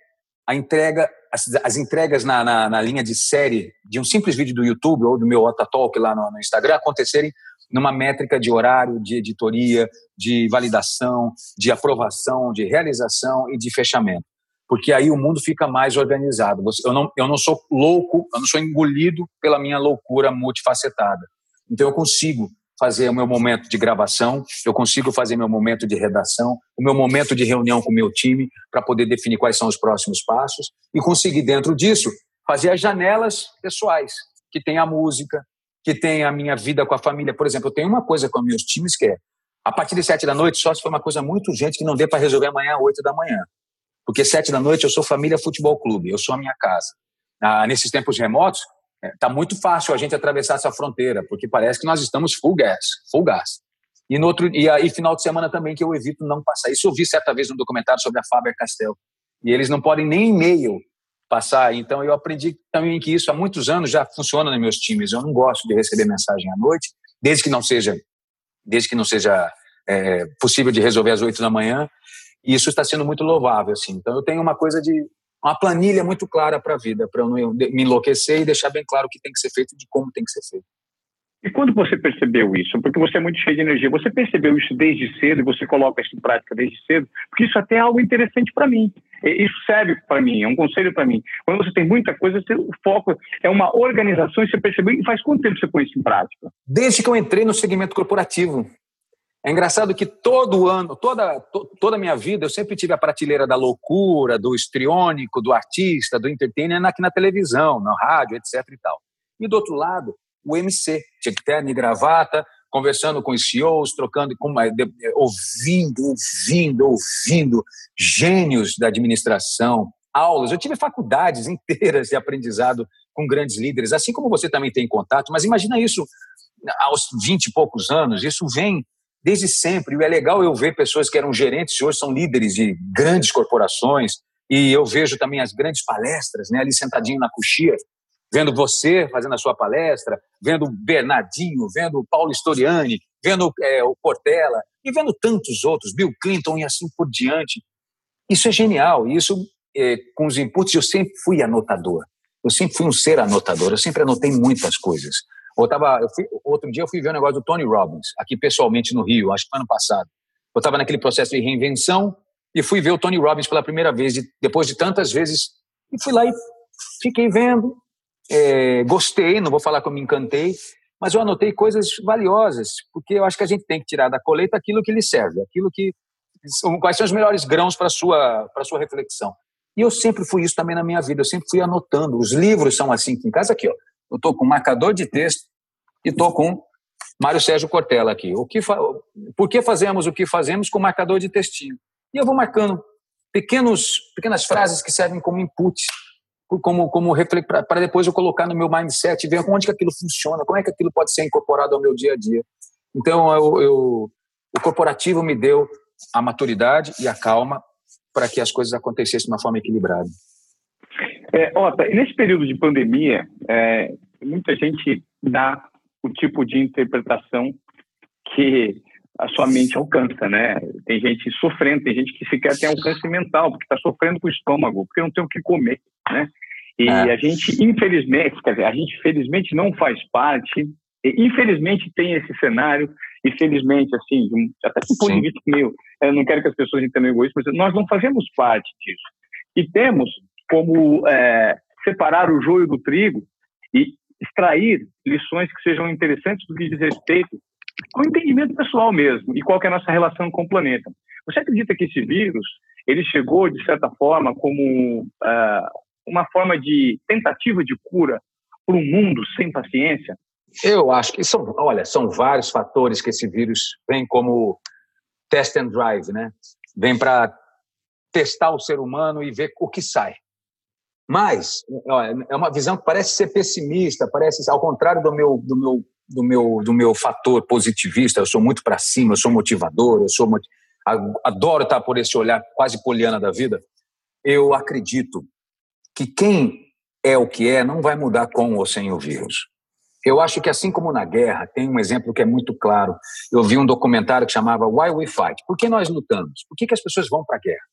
a entrega, as, as entregas na, na, na, linha de série de um simples vídeo do YouTube ou do meu Otatalk lá no, no Instagram acontecerem numa métrica de horário, de editoria, de validação, de aprovação, de realização e de fechamento porque aí o mundo fica mais organizado. Eu não, eu não sou louco, eu não sou engolido pela minha loucura multifacetada. Então eu consigo fazer o meu momento de gravação, eu consigo fazer meu momento de redação, o meu momento de reunião com o meu time para poder definir quais são os próximos passos e conseguir dentro disso fazer as janelas pessoais, que tem a música, que tem a minha vida com a família. Por exemplo, eu tenho uma coisa com meus times que é a partir de sete da noite, só se for uma coisa muito urgente que não dê para resolver amanhã oito da manhã. Porque sete da noite eu sou família futebol clube, eu sou a minha casa. Ah, nesses tempos remotos, está é, muito fácil a gente atravessar essa fronteira, porque parece que nós estamos full gas, full gas. E, no outro, e aí, final de semana também, que eu evito não passar. Isso eu vi certa vez no documentário sobre a Faber-Castell. E eles não podem nem e-mail passar. Então, eu aprendi também que isso há muitos anos já funciona nos meus times. Eu não gosto de receber mensagem à noite, desde que não seja, desde que não seja é, possível de resolver às oito da manhã. E isso está sendo muito louvável, assim. Então eu tenho uma coisa de uma planilha muito clara para a vida, para eu não me enlouquecer e deixar bem claro o que tem que ser feito e de como tem que ser feito. E quando você percebeu isso? Porque você é muito cheio de energia. Você percebeu isso desde cedo e você coloca isso em prática desde cedo? Porque isso até é algo interessante para mim. Isso serve para mim, é um conselho para mim. Quando você tem muita coisa, o foco é uma organização e você percebeu. E faz quanto tempo você põe isso em prática? Desde que eu entrei no segmento corporativo. É engraçado que todo ano, toda, to, toda a minha vida, eu sempre tive a prateleira da loucura, do estriônico, do artista, do entertainer aqui na televisão, na rádio, etc. e tal. E do outro lado, o MC, tinha que e gravata, conversando com os CEOs, trocando, com, ouvindo, ouvindo, ouvindo gênios da administração, aulas. Eu tive faculdades inteiras de aprendizado com grandes líderes, assim como você também tem contato, mas imagina isso aos 20 e poucos anos, isso vem desde sempre. E é legal eu ver pessoas que eram gerentes e hoje são líderes de grandes corporações. E eu vejo também as grandes palestras, né, ali sentadinho na coxia, vendo você fazendo a sua palestra, vendo o Bernardinho, vendo o Paulo Storiani, vendo é, o Portela e vendo tantos outros, Bill Clinton e assim por diante. Isso é genial. E isso, é, com os inputs, eu sempre fui anotador. Eu sempre fui um ser anotador. Eu sempre anotei muitas coisas. Eu tava, eu fui, outro dia eu fui ver o um negócio do Tony Robbins, aqui pessoalmente no Rio, acho que ano passado. Eu estava naquele processo de reinvenção e fui ver o Tony Robbins pela primeira vez, depois de tantas vezes. E fui lá e fiquei vendo, é, gostei, não vou falar que eu me encantei, mas eu anotei coisas valiosas, porque eu acho que a gente tem que tirar da colheita aquilo que lhe serve, aquilo que quais são os melhores grãos para sua para sua reflexão. E eu sempre fui isso também na minha vida, eu sempre fui anotando. Os livros são assim aqui em casa aqui, ó Eu estou com marcador de texto e estou com Mário Sérgio Cortella aqui. O que fa... Por que fazemos o que fazemos com marcador de textinho? E eu vou marcando pequenos, pequenas frases que servem como input, como, como para depois eu colocar no meu mindset e ver onde que aquilo funciona, como é que aquilo pode ser incorporado ao meu dia a dia. Então, eu, eu o corporativo me deu a maturidade e a calma para que as coisas acontecessem de uma forma equilibrada. É, Ota, nesse período de pandemia, é, muita gente dá o tipo de interpretação que a sua mente alcança, né? Tem gente sofrendo, tem gente que sequer tem alcance mental, porque está sofrendo com o estômago, porque não tem o que comer, né? E é. a gente, infelizmente, quer dizer, a gente felizmente não faz parte, infelizmente tem esse cenário, e felizmente, assim, até do ponto de vista meu, eu não quero que as pessoas entendam egoísmo, mas nós não fazemos parte disso. E temos como é, separar o joio do trigo e extrair lições que sejam interessantes do que diz respeito ao entendimento pessoal mesmo e qual é a nossa relação com o planeta. Você acredita que esse vírus ele chegou de certa forma como uh, uma forma de tentativa de cura para um mundo sem paciência? Eu acho que são, olha, são vários fatores que esse vírus vem como test and drive, né? Vem para testar o ser humano e ver o que sai. Mas é uma visão que parece ser pessimista, parece ao contrário do meu do meu do meu do meu fator positivista. Eu sou muito para cima, eu sou motivador, eu sou adoro estar por esse olhar quase poliana da vida. Eu acredito que quem é o que é não vai mudar com ou sem o vírus. Eu acho que assim como na guerra, tem um exemplo que é muito claro. Eu vi um documentário que chamava Why We Fight. Por que nós lutamos? Por que, que as pessoas vão para a guerra?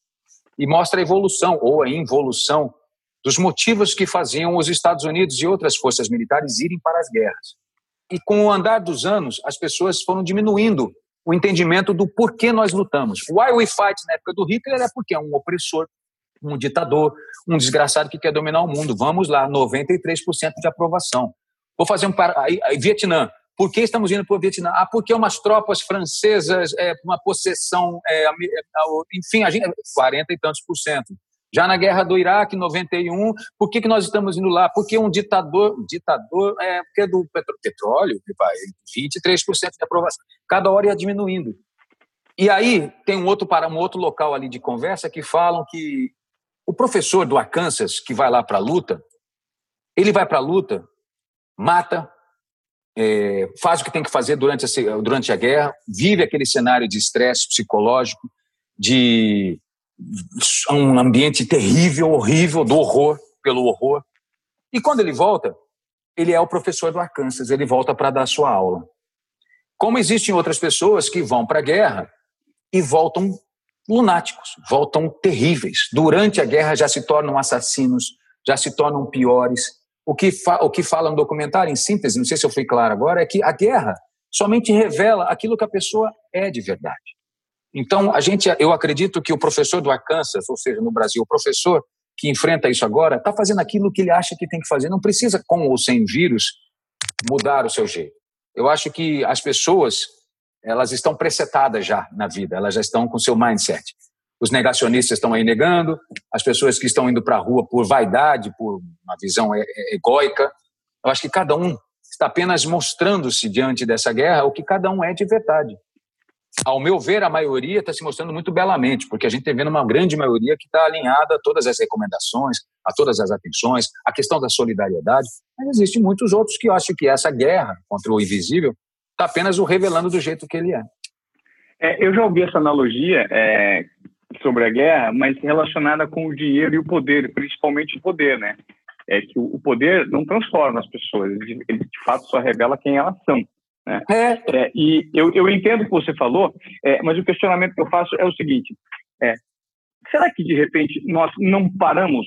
E mostra a evolução ou a involução dos motivos que faziam os Estados Unidos e outras forças militares irem para as guerras. E com o andar dos anos, as pessoas foram diminuindo o entendimento do porquê nós lutamos. Why we fight na época do Hitler é porque é um opressor, um ditador, um desgraçado que quer dominar o mundo. Vamos lá, 93% de aprovação. Vou fazer um para aí, aí, Vietnã. Por que estamos indo para o Vietnã? Ah, porque umas tropas francesas, é, uma possessão, é, é enfim, a gente, 40 e tantos por cento. Já na guerra do Iraque, 91, por que, que nós estamos indo lá? Porque um ditador, ditador é porque é do petróleo, 23% de aprovação. Cada hora ia diminuindo. E aí tem um outro para um outro local ali de conversa que falam que o professor do Arkansas que vai lá para a luta, ele vai para a luta, mata, é, faz o que tem que fazer durante a, durante a guerra, vive aquele cenário de estresse psicológico, de um ambiente terrível, horrível, do horror, pelo horror. E quando ele volta, ele é o professor do Arkansas, ele volta para dar sua aula. Como existem outras pessoas que vão para a guerra e voltam lunáticos, voltam terríveis. Durante a guerra já se tornam assassinos, já se tornam piores. O que, o que fala no documentário, em síntese, não sei se eu fui claro agora, é que a guerra somente revela aquilo que a pessoa é de verdade. Então, a gente, eu acredito que o professor do Arkansas, ou seja, no Brasil, o professor que enfrenta isso agora, está fazendo aquilo que ele acha que tem que fazer. Não precisa, com ou sem vírus, mudar o seu jeito. Eu acho que as pessoas, elas estão presetadas já na vida, elas já estão com seu mindset. Os negacionistas estão aí negando, as pessoas que estão indo para a rua por vaidade, por uma visão egóica. Eu acho que cada um está apenas mostrando-se diante dessa guerra o que cada um é de verdade ao meu ver, a maioria está se mostrando muito belamente, porque a gente está vendo uma grande maioria que está alinhada a todas as recomendações, a todas as atenções, a questão da solidariedade. Mas existem muitos outros que acho que essa guerra contra o invisível está apenas o revelando do jeito que ele é. é eu já ouvi essa analogia é, sobre a guerra, mas relacionada com o dinheiro e o poder, principalmente o poder, né? É que o poder não transforma as pessoas, ele de fato só revela quem elas são. Né? É. É, e eu, eu entendo o que você falou, é, mas o questionamento que eu faço é o seguinte: é, será que de repente nós não paramos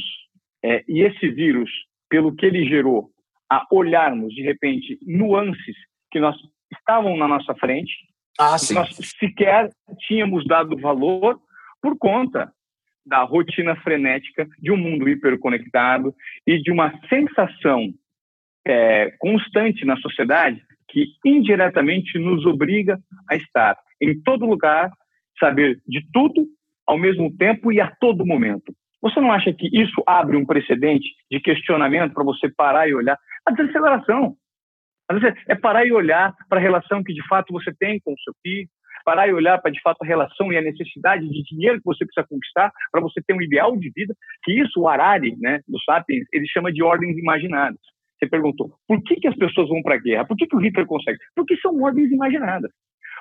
é, e esse vírus, pelo que ele gerou, a olharmos de repente nuances que nós estavam na nossa frente, ah, que nós sequer tínhamos dado valor por conta da rotina frenética de um mundo hiperconectado e de uma sensação é, constante na sociedade que indiretamente nos obriga a estar em todo lugar, saber de tudo, ao mesmo tempo e a todo momento. Você não acha que isso abre um precedente de questionamento para você parar e olhar? A desaceleração. Às vezes é parar e olhar para a relação que de fato você tem com o seu filho, parar e olhar para de fato a relação e a necessidade de dinheiro que você precisa conquistar para você ter um ideal de vida, que isso o Harari, né, do Sapiens, ele chama de ordens imaginadas. Você perguntou, por que, que as pessoas vão para a guerra? Por que, que o Hitler consegue? Porque são ordens imaginadas.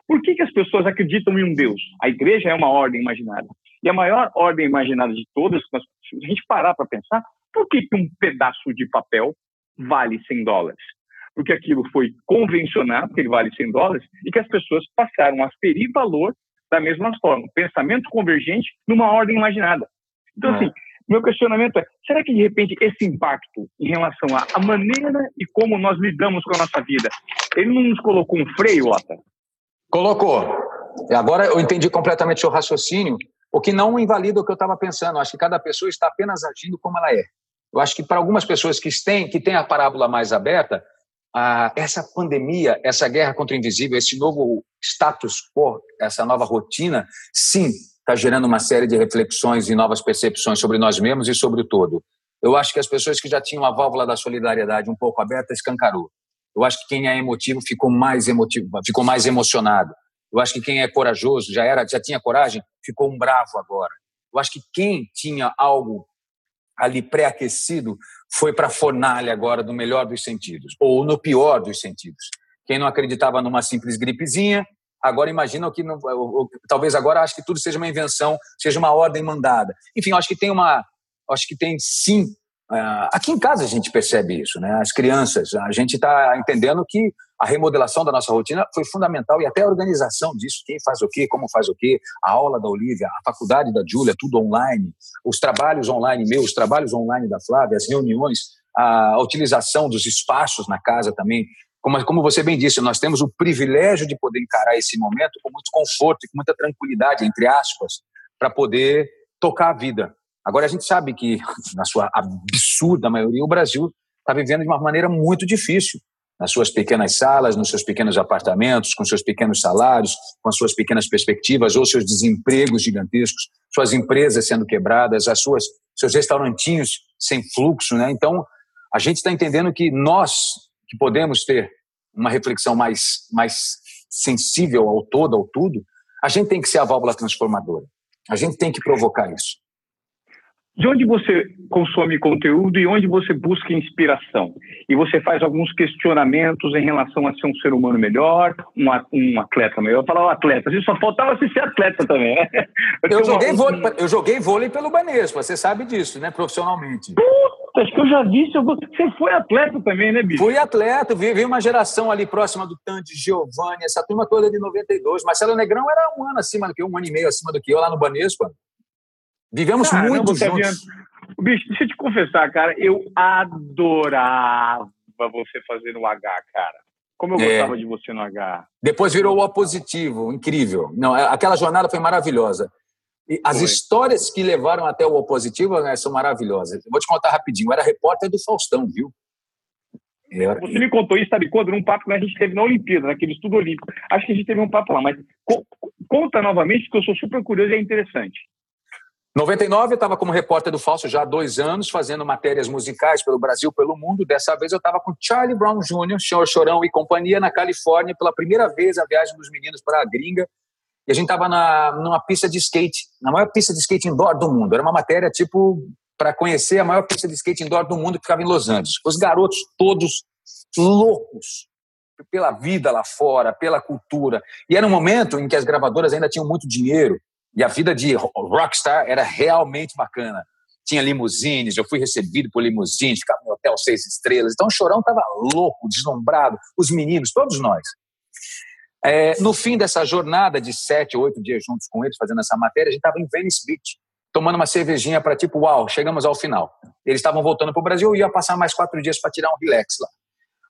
Por que, que as pessoas acreditam em um Deus? A igreja é uma ordem imaginada. E a maior ordem imaginada de todas, se a gente parar para pensar, por que, que um pedaço de papel vale 100 dólares? porque aquilo foi convencionado, que ele vale 100 dólares, e que as pessoas passaram a ferir valor da mesma forma. Pensamento convergente numa ordem imaginada. Então, é. assim, meu questionamento é: será que de repente esse impacto em relação à maneira e como nós lidamos com a nossa vida, ele não nos colocou um freio, Ota? Colocou. E agora eu entendi completamente o seu raciocínio, o que não invalida o que eu estava pensando. Eu acho que cada pessoa está apenas agindo como ela é. Eu acho que para algumas pessoas que têm, que têm a parábola mais aberta, ah, essa pandemia, essa guerra contra o invisível, esse novo status quo, essa nova rotina, sim, está gerando uma série de reflexões e novas percepções sobre nós mesmos e sobre o todo. Eu acho que as pessoas que já tinham a válvula da solidariedade um pouco aberta escancarou. Eu acho que quem é emotivo ficou mais emotivo, ficou mais emocionado. Eu acho que quem é corajoso já era, já tinha coragem, ficou um bravo agora. Eu acho que quem tinha algo ali pré-aquecido foi para a fornalha agora do melhor dos sentidos, ou no pior dos sentidos. Quem não acreditava numa simples gripezinha, agora imagina que não, talvez agora acho que tudo seja uma invenção, seja uma ordem mandada. Enfim, acho que tem uma, acho que tem sim Uh, aqui em casa a gente percebe isso, né? As crianças, a gente está entendendo que a remodelação da nossa rotina foi fundamental e até a organização disso, quem faz o quê, como faz o quê, a aula da Olivia, a faculdade da Júlia, tudo online, os trabalhos online meus, os trabalhos online da Flávia, as reuniões, a utilização dos espaços na casa também. Como, como você bem disse, nós temos o privilégio de poder encarar esse momento com muito conforto e com muita tranquilidade, entre aspas, para poder tocar a vida, Agora, a gente sabe que, na sua absurda maioria, o Brasil está vivendo de uma maneira muito difícil. Nas suas pequenas salas, nos seus pequenos apartamentos, com seus pequenos salários, com as suas pequenas perspectivas ou seus desempregos gigantescos, suas empresas sendo quebradas, as suas, seus restaurantinhos sem fluxo. Né? Então, a gente está entendendo que nós, que podemos ter uma reflexão mais, mais sensível ao todo, ao tudo, a gente tem que ser a válvula transformadora. A gente tem que provocar isso de onde você consome conteúdo e onde você busca inspiração. E você faz alguns questionamentos em relação a ser um ser humano melhor, um, um atleta melhor. Eu falava atleta, só faltava você ser atleta também, né? Eu, eu joguei, uma... vôlei, eu joguei vôlei pelo Banespa, você sabe disso, né, profissionalmente. Puta, acho que eu já vi. Você foi atleta também, né, bicho? Fui atleta, vi, vi uma geração ali próxima do Tandy, Giovanni, essa turma toda de 92. Marcelo Negrão era um ano acima do que eu, um ano e meio acima do que eu lá no Banespa. Vivemos Caramba, muito juntos. Bicho, deixa eu te confessar, cara, eu adorava você fazer no H, cara. Como eu é. gostava de você no H. Depois virou o O positivo, incrível. Não, é, aquela jornada foi maravilhosa. As foi. histórias que levaram até o O positivo né, são maravilhosas. Eu vou te contar rapidinho. Eu era repórter do Faustão, viu? Era... Você me contou isso, sabe quando? Num papo que a gente teve na Olimpíada, naquele estudo olímpico. Acho que a gente teve um papo lá, mas conta novamente, que eu sou super curioso e é interessante. 99 eu estava como repórter do Falso já há dois anos, fazendo matérias musicais pelo Brasil, pelo mundo. Dessa vez eu estava com Charlie Brown Jr., Senhor Chorão e companhia na Califórnia, pela primeira vez a viagem dos meninos para a gringa. E a gente estava numa pista de skate, na maior pista de skate indoor do mundo. Era uma matéria tipo para conhecer a maior pista de skate indoor do mundo que ficava em Los Angeles. Os garotos todos loucos pela vida lá fora, pela cultura. E era um momento em que as gravadoras ainda tinham muito dinheiro e a vida de rockstar era realmente bacana. Tinha limusines, eu fui recebido por limusines, ficava no hotel seis estrelas. Então o Chorão estava louco, deslumbrado, os meninos, todos nós. É, no fim dessa jornada de sete, oito dias juntos com eles, fazendo essa matéria, a gente estava em Venice Beach, tomando uma cervejinha para tipo, uau, chegamos ao final. Eles estavam voltando para o Brasil e ia passar mais quatro dias para tirar um relax lá.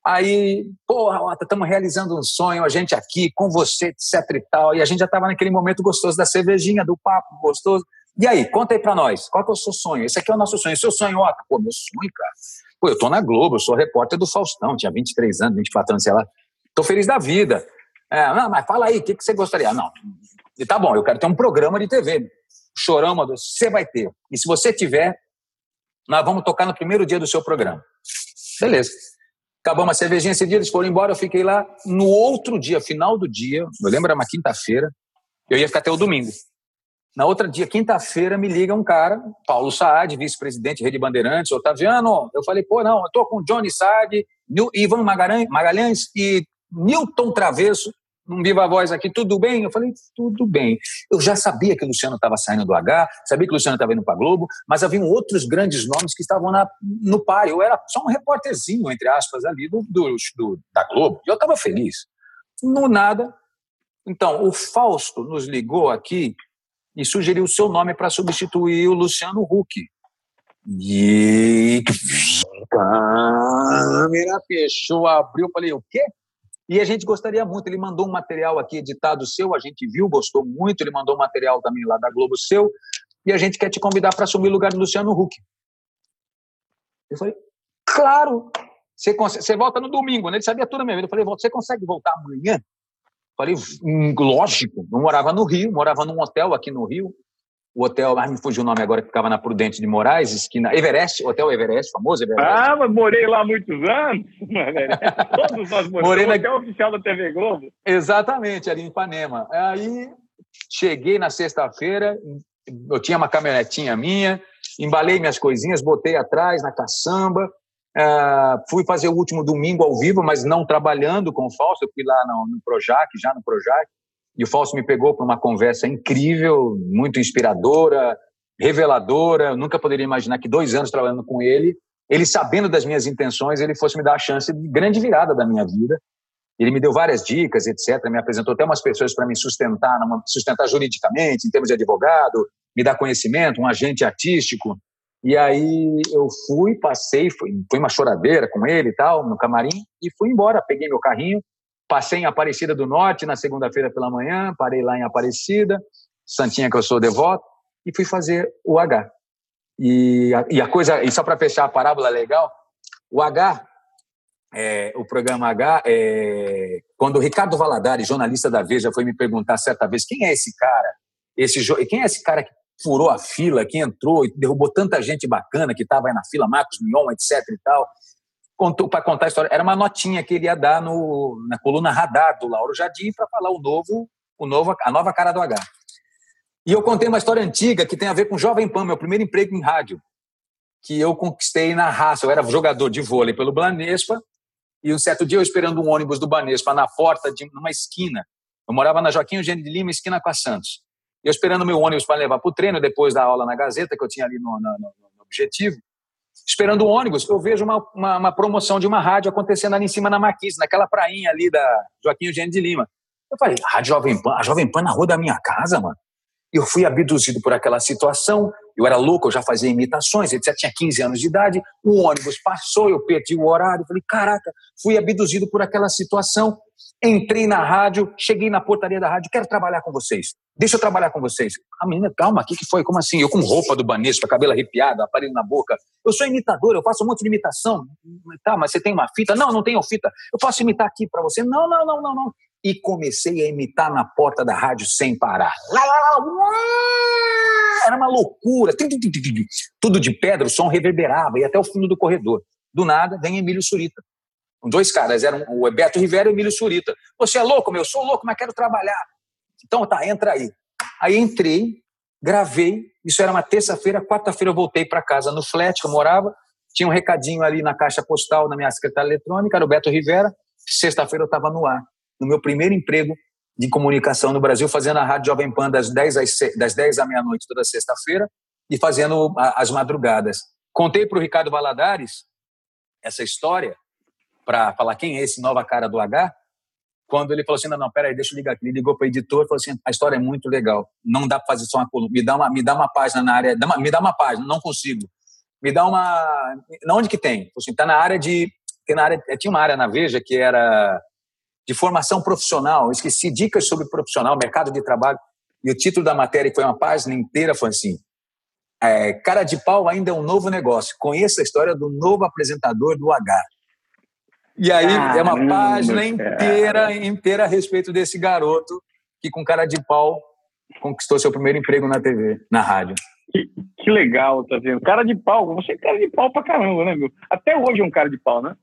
Aí, porra, estamos realizando um sonho, a gente aqui com você, etc e tal. E a gente já estava naquele momento gostoso da cervejinha, do papo gostoso. E aí, conta aí para nós, qual que é o seu sonho? Esse aqui é o nosso sonho. Seu sonho, ó, pô, meu sonho, cara. Pô, eu tô na Globo, eu sou repórter do Faustão, tinha 23 anos, 24 anos, sei lá. Tô feliz da vida. É, não, mas fala aí, o que, que você gostaria? Não, e tá bom, eu quero ter um programa de TV. chorão mandou: você vai ter. E se você tiver, nós vamos tocar no primeiro dia do seu programa. Beleza. Acabamos a cervejinha esse dia, eles foram embora, eu fiquei lá. No outro dia, final do dia, eu lembro, era uma quinta-feira, eu ia ficar até o domingo. Na outra dia, quinta-feira, me liga um cara, Paulo Saad, vice-presidente Rede Bandeirantes, Otaviano. Eu falei, pô, não, eu tô com Johnny Saad, Ivan Magalhães e Newton Travesso, um viva voz aqui, tudo bem? Eu falei, tudo bem. Eu já sabia que o Luciano estava saindo do H, sabia que o Luciano estava indo para Globo, mas haviam outros grandes nomes que estavam na, no pai. Eu era só um repórterzinho, entre aspas, ali do, do, do da Globo. E eu estava feliz. No nada. Então, o Fausto nos ligou aqui e sugeriu o seu nome para substituir o Luciano Huck. E câmera fechou, abriu, falei, o quê? E a gente gostaria muito. Ele mandou um material aqui editado seu, a gente viu, gostou muito. Ele mandou um material também lá da Globo seu. E a gente quer te convidar para assumir o lugar do Luciano Huck. Eu falei, claro. Você, você volta no domingo, né? Ele sabia tudo mesmo. Eu falei, você consegue voltar amanhã? Eu falei, hum, lógico. Eu morava no Rio, morava num hotel aqui no Rio o hotel, ah, me fugiu o nome agora, que ficava na Prudente de Moraes, esquina Everest, Hotel Everest, famoso Everest. Ah, mas morei lá há muitos anos. Todos nós moramos. Morei no hotel oficial da TV Globo. Exatamente, ali em Ipanema. Aí cheguei na sexta-feira, eu tinha uma caminhonetinha minha, embalei minhas coisinhas, botei atrás na caçamba, uh, fui fazer o último domingo ao vivo, mas não trabalhando com o Fausto, eu fui lá no, no Projac, já no Projac, e o Fausto me pegou para uma conversa incrível, muito inspiradora, reveladora. Eu nunca poderia imaginar que dois anos trabalhando com ele, ele sabendo das minhas intenções, ele fosse me dar a chance de grande virada da minha vida. Ele me deu várias dicas, etc. Me apresentou até umas pessoas para me sustentar, sustentar juridicamente, em termos de advogado, me dar conhecimento, um agente artístico. E aí eu fui, passei, fui, fui uma choradeira com ele e tal, no camarim, e fui embora. Peguei meu carrinho, Passei em Aparecida do Norte na segunda-feira pela manhã, parei lá em Aparecida, Santinha que eu sou devoto, e fui fazer o H. E a, e a coisa, e só para fechar a parábola legal, o H, é, o programa H, é, quando o Ricardo Valadares, jornalista da Veja, foi me perguntar certa vez quem é esse cara, esse quem é esse cara que furou a fila, que entrou e derrubou tanta gente bacana que estava aí na fila, Marcos Mion, etc e tal para contar a história. Era uma notinha que ele ia dar no, na coluna Radar do Lauro Jardim para falar o novo, o novo, a nova cara do H. E eu contei uma história antiga que tem a ver com Jovem Pan, meu primeiro emprego em rádio, que eu conquistei na raça. Eu era jogador de vôlei pelo Banespa e um certo dia eu esperando um ônibus do Banespa na porta de uma esquina. Eu morava na Joaquim Eugênio de Lima, esquina com a Santos. Eu esperando meu ônibus para levar para o treino depois da aula na Gazeta que eu tinha ali no, no, no Objetivo esperando o ônibus, eu vejo uma, uma, uma, promoção de uma rádio acontecendo ali em cima na Marquise, naquela prainha ali da Joaquim Eugênio de Lima. Eu falei, Rádio Jovem Pan, a Jovem Pan na rua da minha casa, mano. Eu fui abduzido por aquela situação, eu era louco, eu já fazia imitações, etc. Tinha 15 anos de idade, o ônibus passou, eu perdi o horário, falei, caraca, fui abduzido por aquela situação. Entrei na rádio, cheguei na portaria da rádio, quero trabalhar com vocês. Deixa eu trabalhar com vocês. A menina, calma, o que, que foi? Como assim? Eu com roupa do Banespa, cabelo arrepiado, aparelho na boca. Eu sou imitador, eu faço um monte de imitação. Tá, mas você tem uma fita? Não, não tenho fita. Eu posso imitar aqui para você? Não, não, não, não, não. E comecei a imitar na porta da rádio sem parar. Era uma loucura. Tudo de pedra, o som reverberava e até o fundo do corredor. Do nada, vem Emílio Surita. Dois caras, eram o Beto Rivera e o Emílio Surita. Você é louco, meu? Eu sou louco, mas quero trabalhar. Então tá, entra aí. Aí entrei, gravei, isso era uma terça-feira, quarta-feira eu voltei para casa no flat que eu morava, tinha um recadinho ali na caixa postal na minha secretária eletrônica, era o Beto Rivera, sexta-feira eu estava no ar, no meu primeiro emprego de comunicação no Brasil, fazendo a Rádio Jovem Pan das 10 às, das 10 à meia-noite toda sexta-feira e fazendo as madrugadas. Contei para o Ricardo Valadares essa história, para falar quem é esse nova cara do H, quando ele falou assim, não, não, peraí, deixa eu ligar aqui. Ele ligou para o editor e falou assim, a história é muito legal, não dá para fazer só uma coluna, me dá uma, me dá uma página na área, me dá uma página, não consigo. Me dá uma... Onde que tem? Assim, tá na área de... Tem na área, tinha uma área na Veja que era de formação profissional, esqueci dicas sobre profissional, mercado de trabalho, e o título da matéria, que foi uma página inteira, foi assim, é, cara de pau ainda é um novo negócio, conheça a história do novo apresentador do H. E aí Caramba, é uma página inteira, inteira a respeito desse garoto que com cara de pau conquistou seu primeiro emprego na TV, na rádio. Que, que legal, tá vendo? Cara de pau, você é cara de pau pra caramba, né, meu? Até hoje é um cara de pau, né?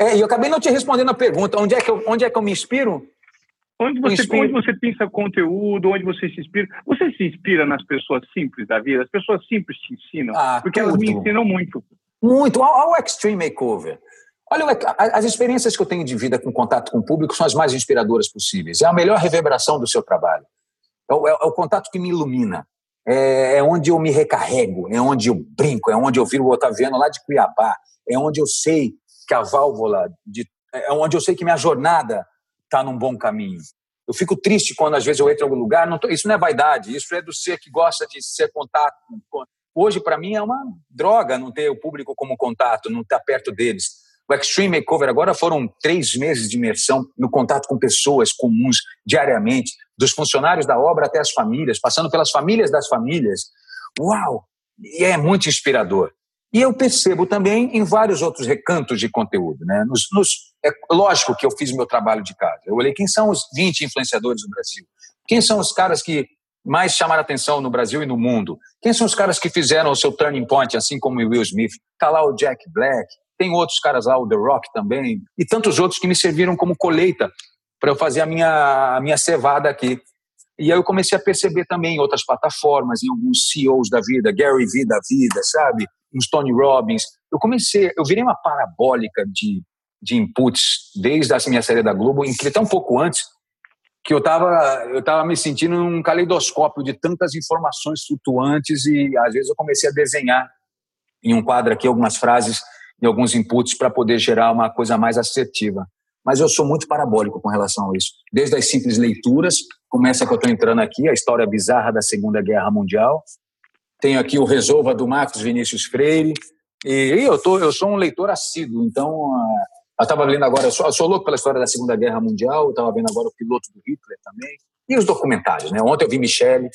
É, e eu acabei não te respondendo a pergunta, onde é que eu, onde é que eu me inspiro? Onde você, onde você pensa conteúdo, onde você se inspira? Você se inspira nas pessoas simples da vida? As pessoas simples te ensinam? Ah, porque tudo. elas me ensinam muito. Muito. Olha o Extreme Makeover. Olha, as experiências que eu tenho de vida com contato com o público são as mais inspiradoras possíveis. É a melhor reverberação do seu trabalho. É o, é, é o contato que me ilumina. É, é, onde eu me recarrego, é onde eu brinco, é onde eu viro o Otaviano lá de Cuiabá, é onde eu sei que a válvula, de, é onde eu sei que minha jornada está num bom caminho. Eu fico triste quando às vezes eu entro em algum lugar, não tô, isso não é vaidade, isso é do ser que gosta de ser contato. Hoje, para mim, é uma droga não ter o público como contato, não estar perto deles. O Extreme Makeover agora foram três meses de imersão no contato com pessoas comuns diariamente, dos funcionários da obra até as famílias, passando pelas famílias das famílias. Uau! E é muito inspirador. E eu percebo também em vários outros recantos de conteúdo. Né? Nos, nos, é lógico que eu fiz meu trabalho de casa. Eu olhei quem são os 20 influenciadores do Brasil. Quem são os caras que mais chamaram atenção no Brasil e no mundo? Quem são os caras que fizeram o seu turning point, assim como o Will Smith? Está lá o Jack Black, tem outros caras lá, o The Rock também, e tantos outros que me serviram como colheita para eu fazer a minha, a minha cevada aqui. E aí eu comecei a perceber também em outras plataformas, em alguns CEOs da vida, Gary Vee da vida, sabe? Uns Tony Robbins. Eu comecei, eu virei uma parabólica de, de inputs desde a minha série da Globo, até um pouco antes, que eu estava eu tava me sentindo num caleidoscópio de tantas informações flutuantes e às vezes eu comecei a desenhar em um quadro aqui algumas frases e alguns inputs para poder gerar uma coisa mais assertiva. Mas eu sou muito parabólico com relação a isso. Desde as simples leituras, começa que eu estou entrando aqui, a história bizarra da Segunda Guerra Mundial. Tenho aqui o Resolva do Marcos Vinícius Freire. E, eu, tô, eu sou um leitor assíduo, então ah, eu estava lendo agora, eu sou, eu sou, louco pela história da Segunda Guerra Mundial, eu estava vendo agora o piloto do Hitler também, e os documentários, né? Ontem eu vi Michele.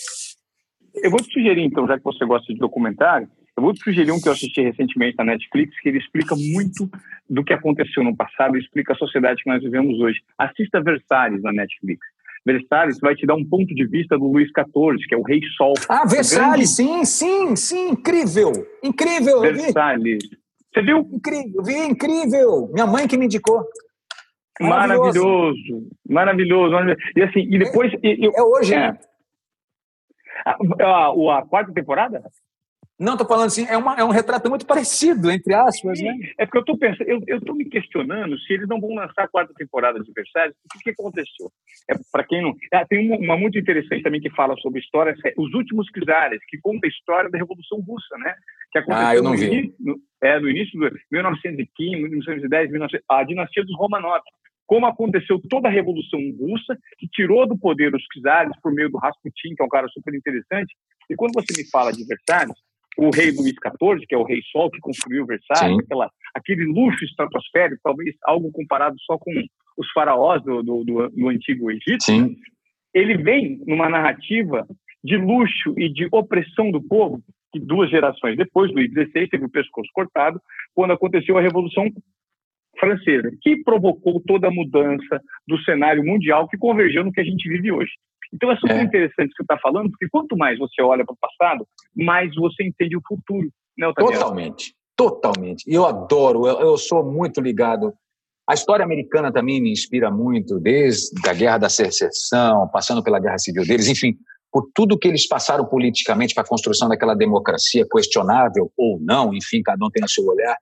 Eu vou te sugerir, então, já que você gosta de documentário, eu vou te sugerir um que eu assisti recentemente na Netflix, que ele explica muito do que aconteceu no passado e explica a sociedade que nós vivemos hoje. Assista Versalhes na Netflix. Versalhes vai te dar um ponto de vista do Luís XIV, que é o rei Sol. Ah, Versalhes, grande... sim, sim, sim, incrível, incrível. Versalhes. Você viu? Incrível, vi, incrível. Minha mãe que me indicou. Maravilhoso, maravilhoso. maravilhoso. E assim, e depois. É, é hoje, é. né? A, a, a, quarta temporada? Não, estou falando assim, é, uma, é um retrato muito parecido, entre aspas, né? É porque eu estou pensando, eu estou me questionando se eles não vão lançar a quarta temporada de Versalhes, o que, que aconteceu? É, Para quem não. Ah, tem uma, uma, muito interessante também que fala sobre história, é Os Últimos Czares, que conta a história da Revolução Russa, né? Que aconteceu ah, eu não no, vi. Início, no, é, no início de 1915, 1910, 19, a dinastia dos Romanov como aconteceu toda a Revolução Russa, que tirou do poder os czares por meio do Rasputin, que é um cara super interessante. E quando você me fala de Versalhes, o rei Luís XIV, que é o rei Sol, que construiu Versalhes, aquela, aquele luxo estratosférico, talvez algo comparado só com os faraós do, do, do, do Antigo Egito, Sim. ele vem numa narrativa de luxo e de opressão do povo, que duas gerações depois, Luís XVI teve o pescoço cortado, quando aconteceu a Revolução Francesa, que provocou toda a mudança do cenário mundial que convergiu no que a gente vive hoje. Então é super é. interessante o que você está falando, porque quanto mais você olha para o passado, mais você entende o futuro. Né, Totalmente, totalmente. E eu adoro, eu, eu sou muito ligado. A história americana também me inspira muito, desde a Guerra da Secessão, passando pela Guerra Civil deles, enfim, por tudo que eles passaram politicamente para a construção daquela democracia questionável ou não, enfim, cada um tem o seu olhar.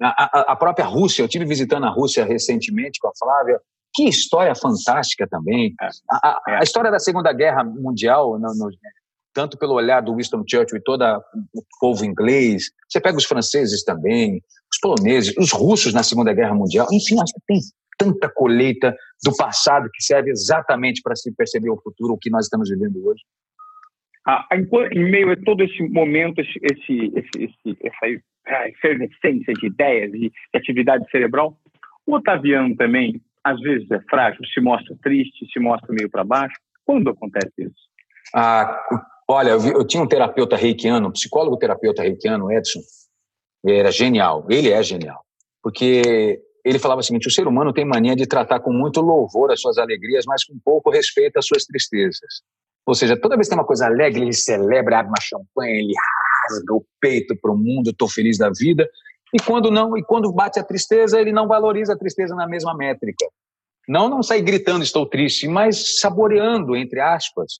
A, a, a, própria Rússia, eu tive visitando a Rússia recentemente com a Flávia, que história fantástica também. É. A, a, a história da Segunda Guerra Mundial, no, no, tanto pelo olhar do Winston Churchill e todo o povo inglês, você pega os franceses também, os poloneses, os russos na Segunda Guerra Mundial, enfim, acho que tem tanta colheita do passado que serve exatamente para se perceber o futuro, o que nós estamos vivendo hoje. Ah, em meio a todo esse momento, esse, esse, esse, essa efervescência de ideias, de atividade cerebral, o Otaviano também às vezes é frágil, se mostra triste, se mostra meio para baixo. Quando acontece isso? Ah, olha, eu, vi, eu, tinha um terapeuta reikiano, um psicólogo terapeuta reikiano, Edson, era genial, ele é genial, porque ele falava o seguinte, o ser humano tem mania de tratar com muito louvor as suas alegrias, mas com pouco respeito às suas tristezas. Ou seja, toda vez que tem uma coisa alegre, ele celebra, abre uma champanhe, ele rasga o peito para o mundo, estou feliz da vida. E quando não, e quando bate a tristeza, ele não valoriza a tristeza na mesma métrica. Não não sai gritando estou triste, mas saboreando entre aspas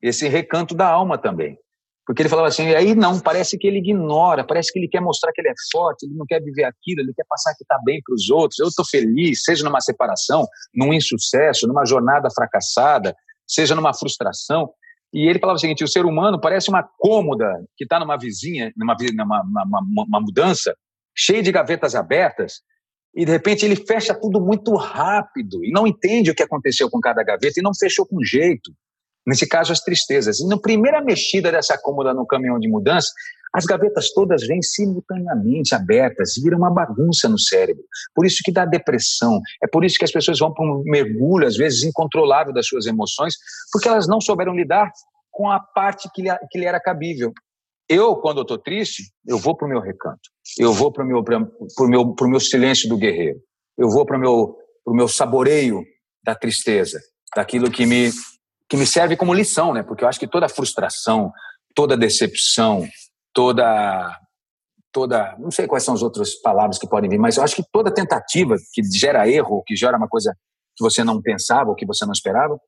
esse recanto da alma também. Porque ele falava assim, e aí não, parece que ele ignora, parece que ele quer mostrar que ele é forte, ele não quer viver aquilo, ele quer passar que está bem para os outros. Eu estou feliz, seja numa separação, num insucesso, numa jornada fracassada, seja numa frustração. E ele falava o seguinte: o ser humano parece uma cômoda que está numa vizinha, numa, numa, numa, uma mudança, cheia de gavetas abertas, e de repente ele fecha tudo muito rápido e não entende o que aconteceu com cada gaveta e não fechou com jeito. Nesse caso, as tristezas. E na primeira mexida dessa cômoda no caminhão de mudança, as gavetas todas vêm simultaneamente abertas viram uma bagunça no cérebro. Por isso que dá depressão. É por isso que as pessoas vão para um mergulho, às vezes, incontrolável das suas emoções, porque elas não souberam lidar com a parte que lhe, que lhe era cabível. Eu, quando eu estou triste, eu vou para o meu recanto. Eu vou para o meu, pro meu, pro meu silêncio do guerreiro. Eu vou para o meu, pro meu saboreio da tristeza, daquilo que me, que me serve como lição, né? Porque eu acho que toda frustração, toda decepção, toda toda, não sei quais são as outras palavras que podem vir, mas eu acho que toda tentativa que gera erro, que gera uma coisa que você não pensava ou que você não esperava,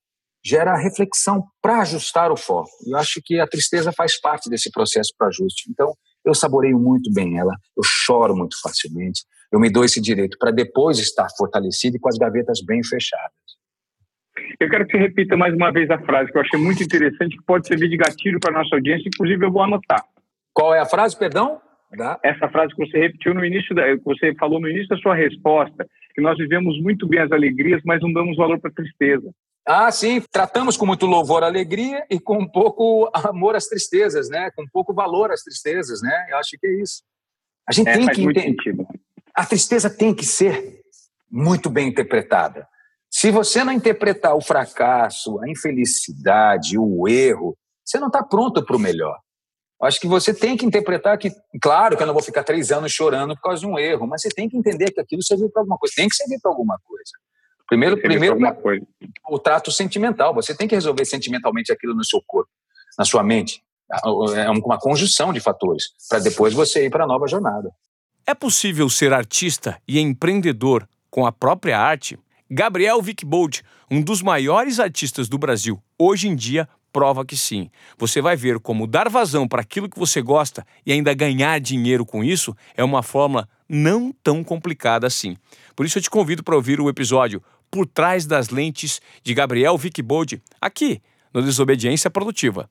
gera reflexão para ajustar o foco. Eu acho que a tristeza faz parte desse processo para ajuste. Então, eu saboreio muito bem ela, eu choro muito facilmente, eu me dou esse direito para depois estar fortalecido e com as gavetas bem fechadas. Eu quero que você repita mais uma vez a frase que eu achei muito interessante, que pode servir de gatilho para a nossa audiência, inclusive eu vou anotar. Qual é a frase, perdão? Essa frase que você repetiu no início, da, que você falou no início da sua resposta, que nós vivemos muito bem as alegrias, mas não damos valor para a tristeza. Ah, sim, tratamos com muito louvor a alegria e com pouco amor às tristezas, né? Com pouco valor às tristezas, né? Eu acho que é isso. A gente é, tem que entender. A tristeza tem que ser muito bem interpretada. Se você não interpretar o fracasso, a infelicidade, o erro, você não está pronto para o melhor. Acho que você tem que interpretar que, claro que eu não vou ficar três anos chorando por causa de um erro, mas você tem que entender que aquilo serviu para alguma coisa, tem que servir para alguma coisa. Primeiro, primeiro o trato sentimental. Você tem que resolver sentimentalmente aquilo no seu corpo, na sua mente. É uma conjunção de fatores para depois você ir para a nova jornada. É possível ser artista e empreendedor com a própria arte? Gabriel Vickbold, um dos maiores artistas do Brasil, hoje em dia prova que sim. Você vai ver como dar vazão para aquilo que você gosta e ainda ganhar dinheiro com isso é uma fórmula não tão complicada assim. Por isso eu te convido para ouvir o episódio Por Trás das Lentes de Gabriel Vickbold, aqui no Desobediência Produtiva.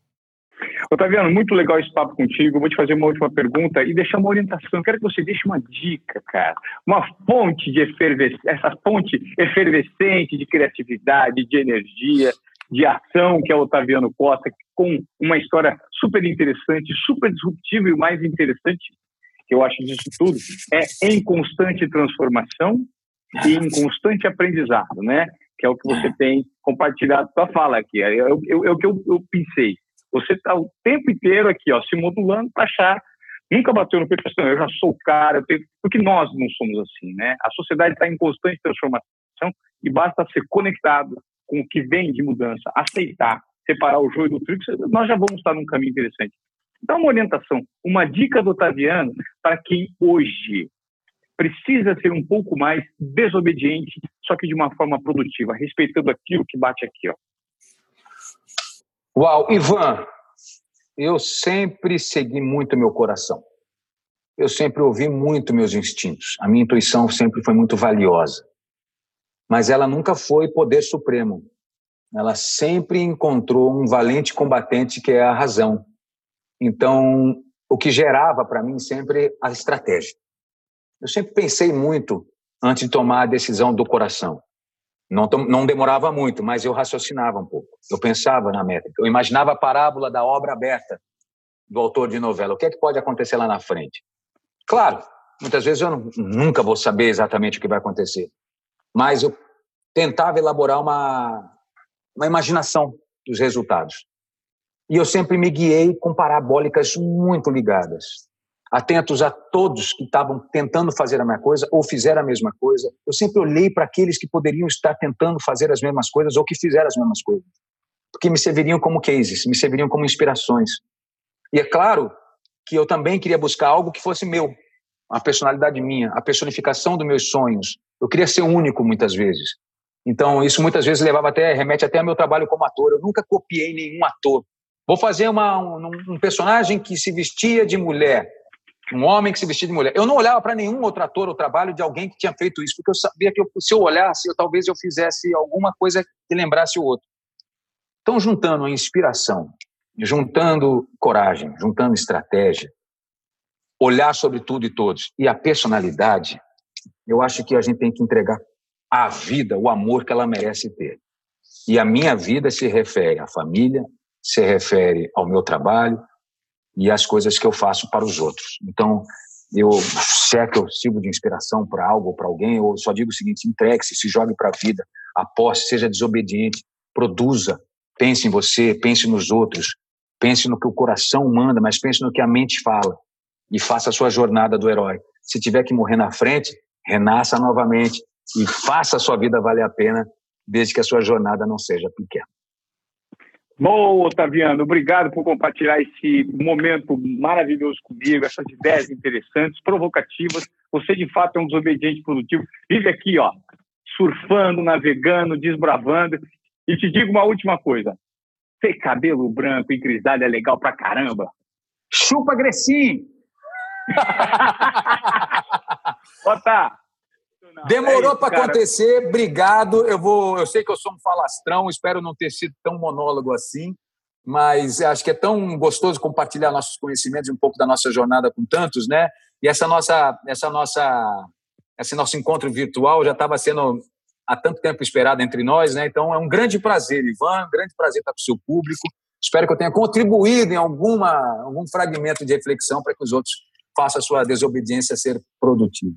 Otaviano, muito legal esse papo contigo. Vou te fazer uma última pergunta e deixar uma orientação. Quero que você deixe uma dica, cara. Uma fonte de efervescência, essa fonte efervescente de criatividade, de energia, de ação, que é o Otaviano Costa, com uma história super interessante, super disruptiva e o mais interessante que eu acho disso tudo é em constante transformação e em constante aprendizado, né? Que é o que você é. tem compartilhado sua fala aqui. É, é, é, o que eu, eu pensei. Você está o tempo inteiro aqui, ó, se modulando para achar. Nunca bateu no peito assim, eu já sou o cara, eu tenho... porque nós não somos assim, né? A sociedade está em constante transformação e basta ser conectado com o que vem de mudança, aceitar, separar o joio do trigo, nós já vamos estar num caminho interessante. Dá uma orientação, uma dica do Otaviano para quem hoje precisa ser um pouco mais desobediente, só que de uma forma produtiva, respeitando aquilo que bate aqui. Ó. Uau, Ivan, eu sempre segui muito meu coração. Eu sempre ouvi muito meus instintos. A minha intuição sempre foi muito valiosa mas ela nunca foi poder supremo. Ela sempre encontrou um valente combatente que é a razão. Então, o que gerava para mim sempre a estratégia. Eu sempre pensei muito antes de tomar a decisão do coração. Não, não demorava muito, mas eu raciocinava um pouco. Eu pensava na métrica. Eu imaginava a parábola da obra aberta do autor de novela. O que é que pode acontecer lá na frente? Claro, muitas vezes eu não, nunca vou saber exatamente o que vai acontecer mas eu tentava elaborar uma, uma imaginação dos resultados. E eu sempre me guiei com parabólicas muito ligadas, atentos a todos que estavam tentando fazer a mesma coisa ou fizeram a mesma coisa. Eu sempre olhei para aqueles que poderiam estar tentando fazer as mesmas coisas ou que fizeram as mesmas coisas. porque me serviriam como cases, me serviriam como inspirações. E é claro que eu também queria buscar algo que fosse meu, a personalidade minha, a personificação dos meus sonhos. Eu queria ser único muitas vezes. Então, isso muitas vezes levava até, remete até ao meu trabalho como ator. Eu nunca copiei nenhum ator. Vou fazer uma, um, um personagem que se vestia de mulher, um homem que se vestia de mulher. Eu não olhava para nenhum outro ator ou trabalho de alguém que tinha feito isso, porque eu sabia que eu, se eu olhasse, eu, talvez eu fizesse alguma coisa que lembrasse o outro. Então, juntando a inspiração, juntando coragem, juntando estratégia, olhar sobre tudo e todos e a personalidade, eu acho que a gente tem que entregar a vida, o amor que ela merece ter. E a minha vida se refere à família, se refere ao meu trabalho e às coisas que eu faço para os outros. Então, eu, se é que eu sirvo de inspiração para algo ou para alguém, eu só digo o seguinte: entregue-se, se jogue para a vida, aposte, seja desobediente, produza, pense em você, pense nos outros, pense no que o coração manda, mas pense no que a mente fala e faça a sua jornada do herói. Se tiver que morrer na frente, renasça novamente, e faça a sua vida valer a pena, desde que a sua jornada não seja pequena. Bom, Otaviano, obrigado por compartilhar esse momento maravilhoso comigo, essas ideias interessantes, provocativas. Você, de fato, é um desobediente produtivo. Vive aqui, ó, surfando, navegando, desbravando. E te digo uma última coisa. Ter cabelo branco e grisalho é legal pra caramba. Chupa, Grecinho! Otá, Demorou é para acontecer, obrigado. Eu vou, eu sei que eu sou um falastrão, espero não ter sido tão monólogo assim, mas acho que é tão gostoso compartilhar nossos conhecimentos e um pouco da nossa jornada com tantos, né? E essa nossa, essa nossa, esse nosso encontro virtual já estava sendo há tanto tempo esperado entre nós, né? Então é um grande prazer, Ivan, um grande prazer estar com o seu público. Espero que eu tenha contribuído em alguma algum fragmento de reflexão para que os outros façam a sua desobediência ser produtiva.